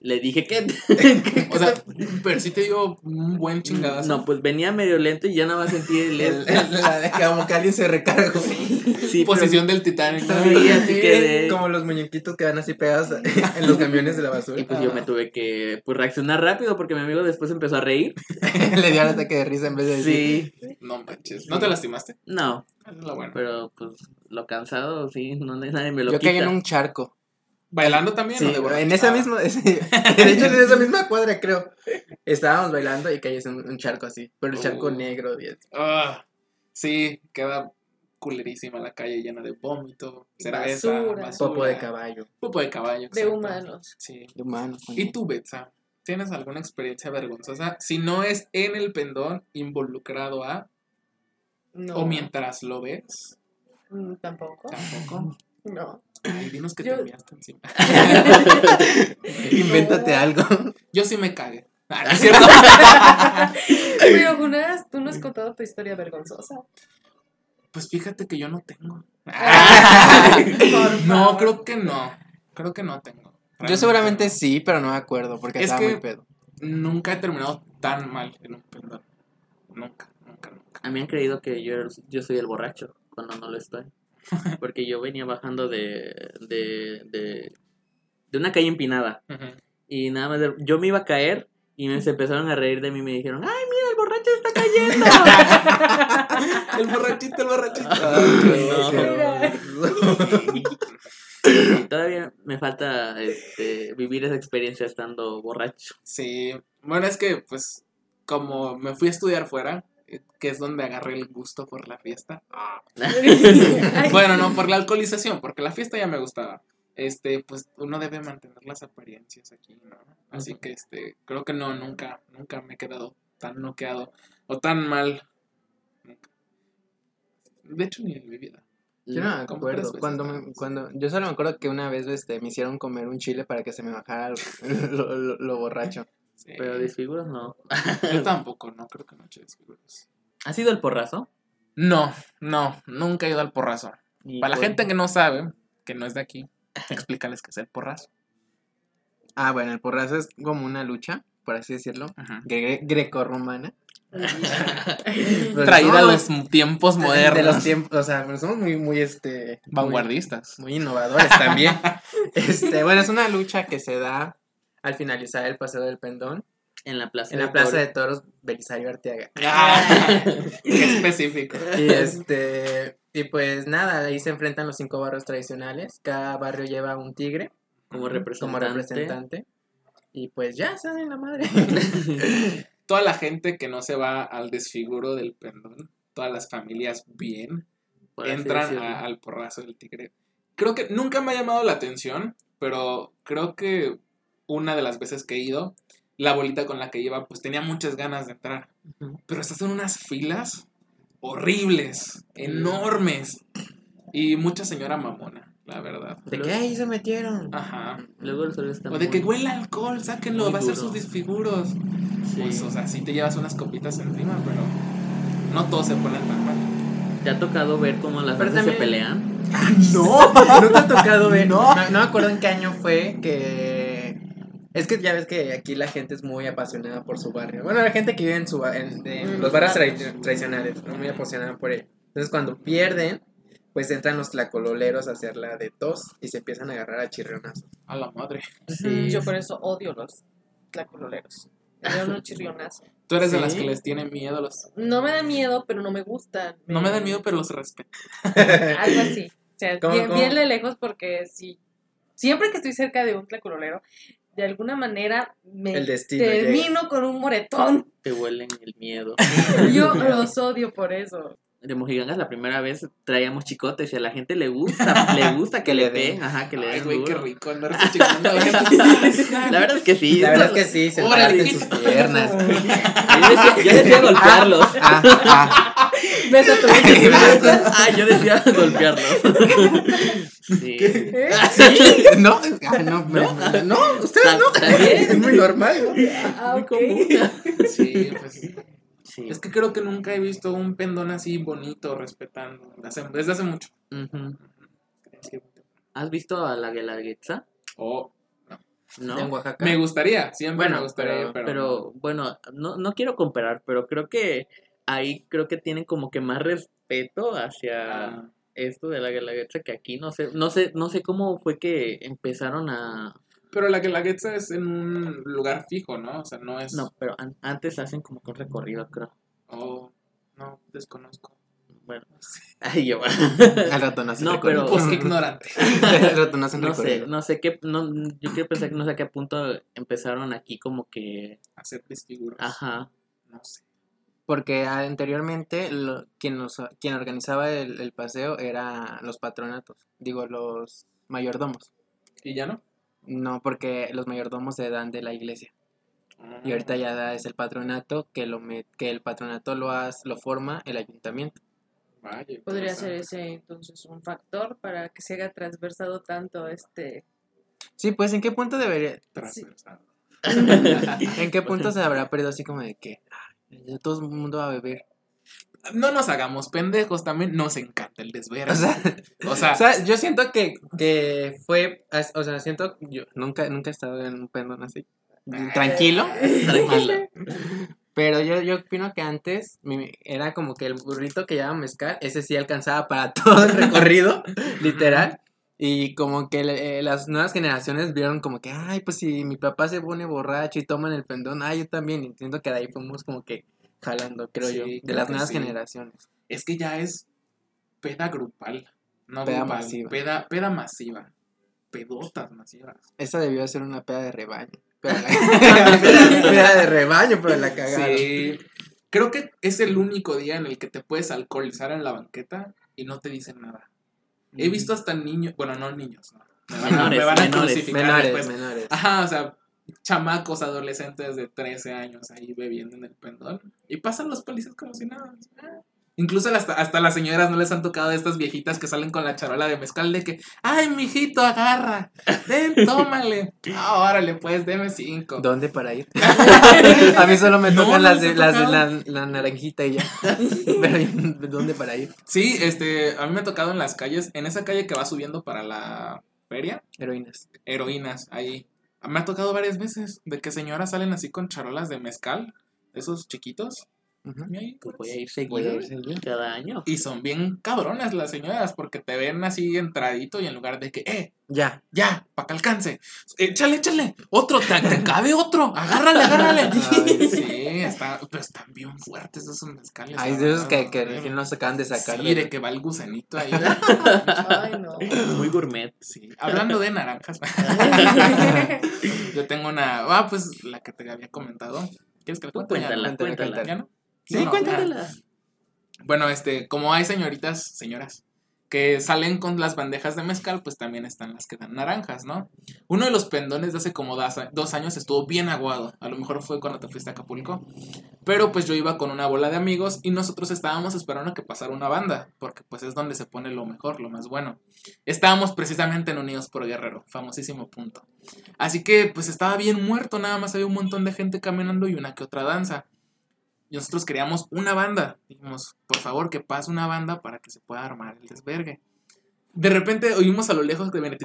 le dije que... O sea, pero sí te dio un buen chingadazo. No, pues venía medio lento y ya nada más sentí el... El- el- la de como que alguien se recargó. sí, pero- Posición del Titanic. ¿no? Sí, así quedé. Como los muñequitos que van así pegados en los camiones de la basura. Y pues yo me tuve que pues, reaccionar rápido porque mi amigo después empezó a reír. Le dio un ataque de risa en vez de decir. Sí. No manches. ¿No te lastimaste? No, Eso es lo bueno. pero pues lo cansado, sí, no nadie me lo Yo quita. caí en un charco. ¿Bailando también? Sí, o de en esa Ah, misma, de hecho en esa misma cuadra creo. Estábamos bailando y caías en un charco así, pero el charco Oh. negro. y- ah, sí, queda culerísima la calle llena de vómito, cerveza, Basura. basura, Popo de caballo. Popo de caballo. De exacto. humanos. Sí. De humanos. ¿Y tú, Betsa? ¿Tienes alguna experiencia vergonzosa? Si no es en el pendón involucrado a, No. o mientras lo ves, Mm, Tampoco. tampoco. No. Ay, dinos que Yo- te miaste encima. Invéntate algo. Yo sí me cagué. Ah, ¿no es cierto? Pero Jonas, tú no has contado tu historia vergonzosa. Pues fíjate que yo no tengo. No, creo que no. Creo que no tengo. Yo seguramente sí, pero no me acuerdo porque Es estaba que- muy pedo. Nunca he terminado tan mal en un pendón. Nunca, nunca, nunca. A mí han creído que yo, yo soy el borracho cuando no lo estoy. Porque yo venía bajando de, de, de, de una calle empinada. Y nada más, de- yo me iba a caer y me se empezaron a reír de mí y me dijeron, ¡ay, mira, el borracho está cayendo! El borrachito, el borrachito. Y todavía me falta este, vivir esa experiencia estando borracho. Sí, bueno, es que pues como me fui a estudiar fuera, que es donde agarré el gusto por la fiesta. Bueno, no, por la alcoholización, porque la fiesta ya me gustaba. Este, pues uno debe mantener las apariencias aquí, ¿no? Así que este, creo que no, nunca, nunca me he quedado tan noqueado o tan mal. Nunca. De hecho, ni en mi vida. Yo no me acuerdo. Cuando, me- cuando, yo solo me acuerdo que una vez este, me hicieron comer un chile para que se me bajara lo, lo- lo borracho. Sí. Pero desfiguros no. Yo tampoco, no creo que no eche desfiguros. ¿Ha sido el porrazo? No, no, nunca he ido al porrazo. Y Para la gente que no sabe, que no es de aquí, explícales qué es el porrazo. Ah, bueno, el porrazo es como una lucha, por así decirlo, gre- grecorromana. Pues Traída a los tiempos De los modernos, tiempos, o sea, pero somos muy, muy, este... muy- vanguardistas. Muy innovadores también. este, bueno, es una lucha que se da al finalizar el paseo del pendón En la plaza. en de la plaza Toros. de toros Belisario Arteaga. Ah, qué específico. Y este, y pues nada, ahí se enfrentan los cinco barrios tradicionales. Cada barrio lleva un tigre Como representante. como representante. Y pues ya saben la madre. Toda la gente que no se va al desfiguro del pendón, todas las familias bien, por entran a- al porrazo del tigre. Creo que nunca me ha llamado la atención, pero creo que una de las veces que he ido, la bolita con la que iba, pues tenía muchas ganas de entrar. Pero estas son unas filas horribles, enormes. Y mucha señora mamona, la verdad. ¿De qué ahí se metieron? Ajá. Luego el sol está O de que huele alcohol, sáquenlo, muy va a hacer duro. sus desfiguros. Sí. Pues, o sea, sí te llevas unas copitas encima, pero no todos se ponen tan mal. ¿Te ha tocado ver cómo las veces se también- pelean? No, no te ha tocado ver. No. No. no me acuerdo en qué año fue que. Es que ya ves que aquí la gente es muy apasionada por su barrio. Bueno, la gente que vive en, su, en, en Mm, los barrios barrios. tra- tradicionales, ¿no? muy apasionada por ello. Entonces, cuando pierden, pues entran los tlacololeros a hacerla de tos y se empiezan a agarrar a chirrionazos. A la madre. Sí. Yo por eso odio los tlacololeros. Me dan unos chirrionazos. Tú eres de las que les tienen miedo a los... No me dan miedo, pero no me gustan. No me dan miedo, pero los respeto. Algo así. O sea, ¿Cómo, bien, cómo? bien de lejos porque si siempre que estoy cerca de un tlacololero, de alguna manera me El destino termino con un moretón. Te huelen el miedo. Yo los odio por eso. De Mojigangas la primera vez traíamos chicotes y a la gente le gusta, le gusta que le den. den, ajá, que le Ay, den güey, qué rico andarse chingando a la verdad es que sí. La verdad es que sí, se Órale. parten sus piernas. Yo decía, yo decía golpearlos. Ah, ah. Ves a tu Ah, yo decía golpearlos. Sí. ¿Sí? No, ah, no, no, no, ustedes no. Es muy normal. Ah, Muy ok. común. Sí, pues... Sí. Es que creo que nunca he visto un pendón así bonito, respetando. Hace- Desde hace mucho. ¿Has visto a la Guelaguetza? Oh, No. En Oaxaca. me gustaría, siempre Bueno, me gustaría, pero- ir, pero... Pero bueno, no, no quiero comparar, pero creo que ahí creo que tienen como que más respeto hacia Ah, esto de la Guelaguetza que aquí no sé, no sé, no sé cómo fue que empezaron a pero la que la Guelaguetza es en un lugar fijo, ¿no? O sea, no es... no, pero an- antes hacen como que un recorrido, creo. Oh, no, desconozco. Bueno, ahí yo. Al rato no hacen No, recorrido. pero- Pues qué ignorante. Al rato no hacen no sé, recorrido. no sé qué, no, yo quiero pensar que no sé a qué punto empezaron aquí como que, Hacer desfiguros. ajá, No sé. Porque anteriormente lo- quien, nos, quien organizaba el, el paseo era los patronatos, digo, los mayordomos. ¿Y ya no? No, porque los mayordomos se dan de la iglesia. Y ahorita ya da- es el patronato que lo met- que el patronato lo has, lo forma el ayuntamiento. Vaya, Podría ser ese entonces un factor para que se haya transversado tanto este. Sí, pues en qué punto debería, Transversal. en qué punto se habrá perdido así como de que "Ay, ya todo el mundo va a beber. No nos hagamos pendejos, también nos encanta el desvero. O sea, O sea, o sea, yo siento que, que fue, o sea, siento, yo nunca, nunca he estado en un pendón así, tranquilo, tranquilo. pero yo, yo opino que antes mi- era como que el burrito que llevaba mezcal, ese sí alcanzaba para todo el recorrido, literal, y como que eh, las nuevas generaciones vieron como que, ay, pues si mi papá se pone borracho y toma en el pendón, ay, yo también, y siento que de ahí fuimos como que jalando, creo Sí, yo, de las nuevas sí. generaciones. es que ya es peda grupal. No Peda grupal, masiva. Peda, peda masiva. Pedotas masivas. Esa debió ser una peda de rebaño. Peda de rebaño, pero la cagaron. Sí. Creo que es el único día en el que te puedes alcoholizar en la banqueta y no te dicen nada. He visto hasta niños, bueno, no niños, no. Me van a, Menores, me van a menores, crucificar menores, después. menores. Ajá, o sea, chamacos adolescentes de 13 años ahí bebiendo en el pendón. Y pasan los policías como si nada. Incluso hasta, hasta las señoras no les han tocado de estas viejitas que salen con la charola de mezcal de que, ay, mijito, agarra, ven, tómale. Ah, órale, pues, deme cinco. ¿Dónde para ir? a mí solo me tocan no las de, las de la naranjita y ya. Pero ¿dónde para ir? Sí, este, a mí me ha tocado en las calles, en esa calle que va subiendo para la feria, Heroínas. heroínas, ahí. Me ha tocado varias veces de que señoras salen así con charolas de mezcal, esos chiquitos. Voy a ir seguido cada año. Y son bien cabronas las señoras porque te ven así entradito y en lugar de que, eh, Ya. ya, para que alcance, échale, échale, otro, te, te cabe otro, agárrale, agárrale. Ay, sí, está, pero están bien fuertes esos mezcales. Hay de esos que, que recién nos acaban de sacar. Sí, de- que va el gusanito ahí. Ay, no. Muy gourmet. Sí, hablando de naranjas. Yo tengo una, ah, pues la que te había comentado. ¿Quieres que la cuente? Cuéntala? Cuéntala, cuéntala. Sí, No, cuéntatela. Bueno, este, como hay señoritas, señoras, que salen con las bandejas de mezcal, pues también están las que dan naranjas, ¿no? Uno de los pendones de hace como dos dos años estuvo bien aguado. A lo mejor fue cuando te fuiste a Acapulco. Pero pues yo iba con una bola de amigos y nosotros estábamos esperando a que pasara una banda, porque pues es donde se pone lo mejor, lo más bueno. Estábamos precisamente en Unidos por Guerrero, famosísimo punto. Así que pues estaba bien muerto, nada más había un montón de gente caminando y una que otra danza. Y nosotros queríamos una banda. Dijimos, por favor, que pase una banda para que se pueda armar el desvergue. De repente oímos a lo lejos que viene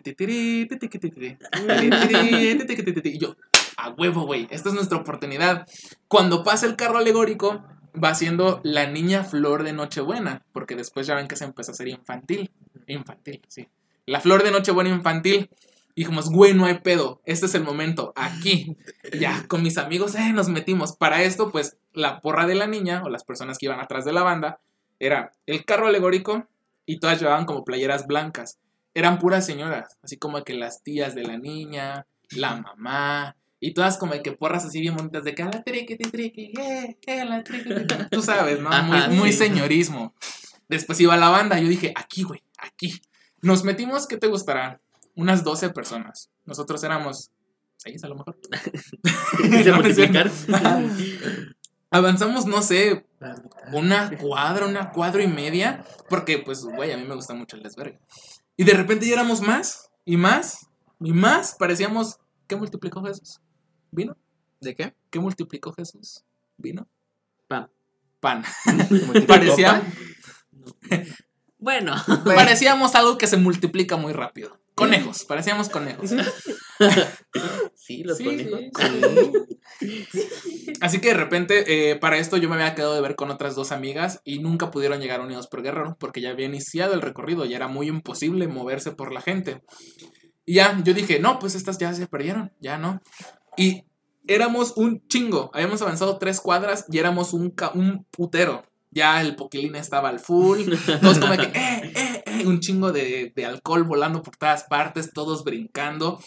y yo, a huevo, güey, esta es nuestra oportunidad. Cuando pasa el carro alegórico, va siendo la niña flor de Nochebuena, porque después ya ven que se empezó a hacer infantil. Infantil, sí. La flor de Nochebuena infantil. Y dijimos, güey, no hay pedo, este es el momento, aquí. Ya, con mis amigos, eh, nos metimos. Para esto, pues, la porra de la niña, o las personas que iban atrás de la banda, era el carro alegórico y todas llevaban como playeras blancas. Eran puras señoras, así como que las tías de la niña, la mamá, y todas como que porras así bien bonitas de que "A la triqui, triqui, eh, eh, la triqui, ti, tri". Tú sabes, ¿no? Muy, Ajá, muy señorismo. Después iba la banda, yo dije, aquí, güey, aquí. Nos metimos, ¿qué te gustará? Unas 12 personas. Nosotros éramos 6 a lo mejor. ¿Se No, no es cierto. multiplicar? Avanzamos, no sé, una cuadra, una cuadra y media, porque pues, güey, a mí me gusta mucho el desvergue. Y de repente ya éramos más, y más, y más, parecíamos, ¿qué multiplicó Jesús? ¿Vino? ¿De qué? ¿Qué multiplicó Jesús? ¿Vino? Pan. Pan. ¿Multiplicó Parecía, pan? Bueno, parecíamos algo que se multiplica muy rápido. Conejos, parecíamos conejos. sí, los Sí, conejos. sí, Así que de repente, eh, para esto yo me había quedado de ver con otras dos amigas y nunca pudieron llegar unidos por Guerrero porque ya había iniciado el recorrido y era muy imposible moverse por la gente. Y ya, yo dije, no, pues estas ya se perdieron, ya no. Y éramos un chingo, habíamos avanzado tres cuadras y éramos un, ca- un putero. Ya el poquilín estaba al full, todos como que, eh, eh, un chingo de, de alcohol volando por todas partes, todos brincando.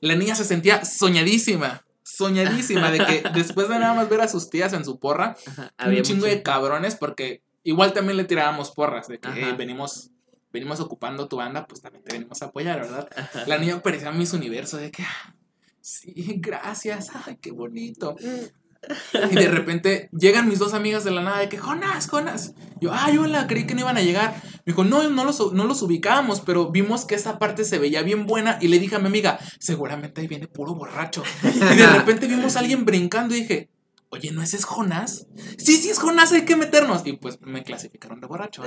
La niña se sentía soñadísima, soñadísima de que después de nada más ver a sus tías en su porra, Ajá, un chingo mucho- de cabrones, porque igual también le tirábamos porras, de que. "Eh, venimos, venimos ocupando tu banda, pues también te venimos a apoyar, ¿verdad? Ajá. La niña parecía Miss Universo, de que, "Ah, sí, gracias, ay, qué bonito. Y de repente llegan mis dos amigas de la nada de que, Jonas, Jonas. Yo, ay, hola, creí que no iban a llegar. Me dijo, no, no los, no los ubicábamos, pero vimos que esa parte se veía bien buena. Y le dije a mi amiga, seguramente ahí viene puro borracho. Y de repente vimos a alguien brincando y dije, oye, ¿no ese es Jonás? Sí, sí, es Jonás, hay que meternos. Y pues me clasificaron de borracho.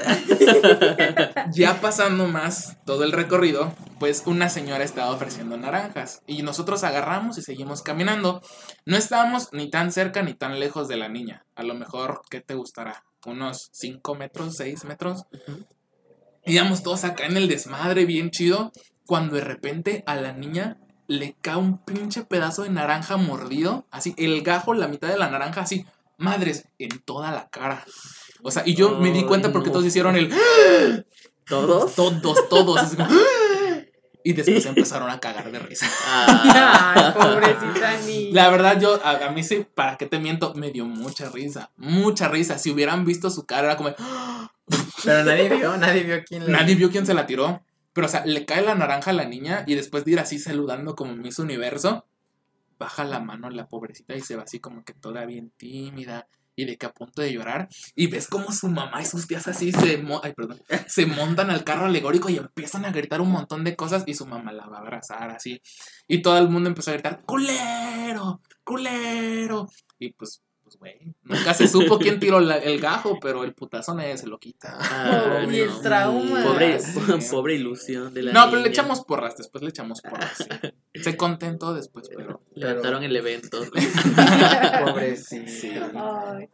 ya pasando más todo el recorrido, pues una señora estaba ofreciendo naranjas. Y nosotros agarramos y seguimos caminando. No estábamos ni tan cerca ni tan lejos de la niña. A lo mejor, ¿qué te gustará? Unos 5 metros, 6 metros. Íbamos todos acá en el desmadre, bien chido. Cuando de repente a la niña le cae un pinche pedazo de naranja mordido. Así, el gajo, la mitad de la naranja, así, madres, en toda la cara. O sea, y yo me di cuenta porque no. todos hicieron el. ¿Todos? Todos, todos. así como, y después empezaron a cagar de risa. Ah. Ay, pobrecita niña. La verdad, yo, a, a mí sí, para qué te miento, me dio mucha risa. Mucha risa. Si hubieran visto su cara, era como. Pero nadie vio, nadie vio quién le... Nadie vio quién se la tiró. Pero, o sea, le cae la naranja a la niña y después de ir así saludando como Miss Universo, baja la mano la pobrecita y se va así como que toda bien tímida. y de que a punto de llorar. Y ves como su mamá y sus tías así se, se montan al carro alegórico y empiezan a gritar un montón de cosas y su mamá la va a abrazar así. Y todo el mundo empezó a gritar, culero, culero. Y pues, güey, nunca se supo quién tiró la- el gajo, pero el putazo nadie se lo quita. Ah, y el trauma. Pobre, Sí. pobre ilusión de la No, pero le echamos porras, después le echamos porras. sí. Se contentó después, pero... Levantaron el evento. Pobrecito. Ay.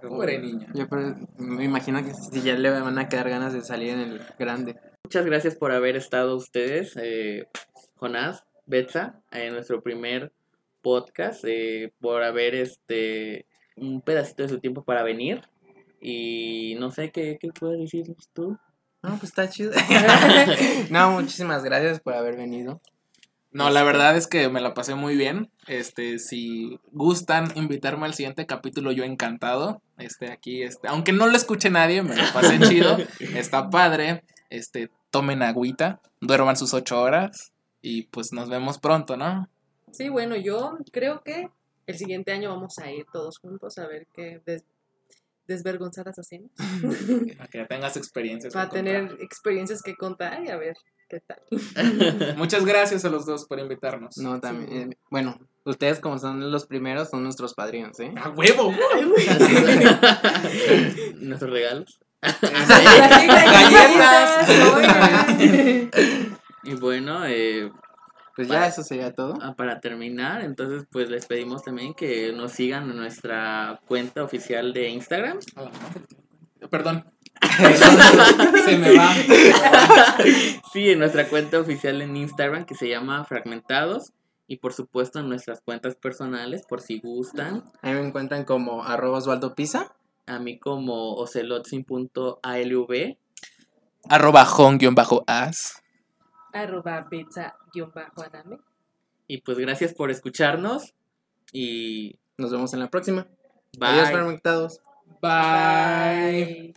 Pobre niña. Yo pero, me imagino que si ya le van a quedar ganas de salir en el grande. Muchas gracias por haber estado ustedes, eh, Jonás, Betsa, en nuestro primer podcast, eh, por haber este un pedacito de su tiempo para venir. Y no sé qué, qué puedes decir tú. No, pues está chido. no, muchísimas gracias por haber venido. No, la verdad es que me la pasé muy bien. Este, si gustan invitarme al siguiente capítulo, yo encantado. Este, aquí, este, aunque no lo escuche nadie, me la pasé chido. Está padre. Este, tomen agüita, duerman sus ocho horas y pues nos vemos pronto, ¿no? Sí, bueno, yo creo que el siguiente año vamos a ir todos juntos a ver qué des- desvergonzadas hacemos. Para que tengas experiencias. Para contar. tener experiencias que contar y a ver qué tal. Muchas gracias a los dos por invitarnos. No, también. eh, bueno, ustedes como son los primeros, son nuestros padrinos, ¿eh? ¡A huevo! Nuestros regalos. Galletas. Oigan. Y bueno, eh, Pues ya eso sería todo. ah, para terminar, entonces pues les pedimos también que nos sigan en nuestra cuenta oficial de Instagram. A. Perdón. Se me va. Sí, en nuestra cuenta oficial en Instagram que se llama Fragmentados. Y por supuesto en nuestras cuentas personales, por si gustan. Ahí me encuentran como arroba Osvaldo Pisa. A mí como ocelotzin.alv. Arroba home-as. Arroba pizza guion bajo adame. Y pues gracias por escucharnos. Y Nos vemos en la próxima. bye. Adiós. Bye. Bye.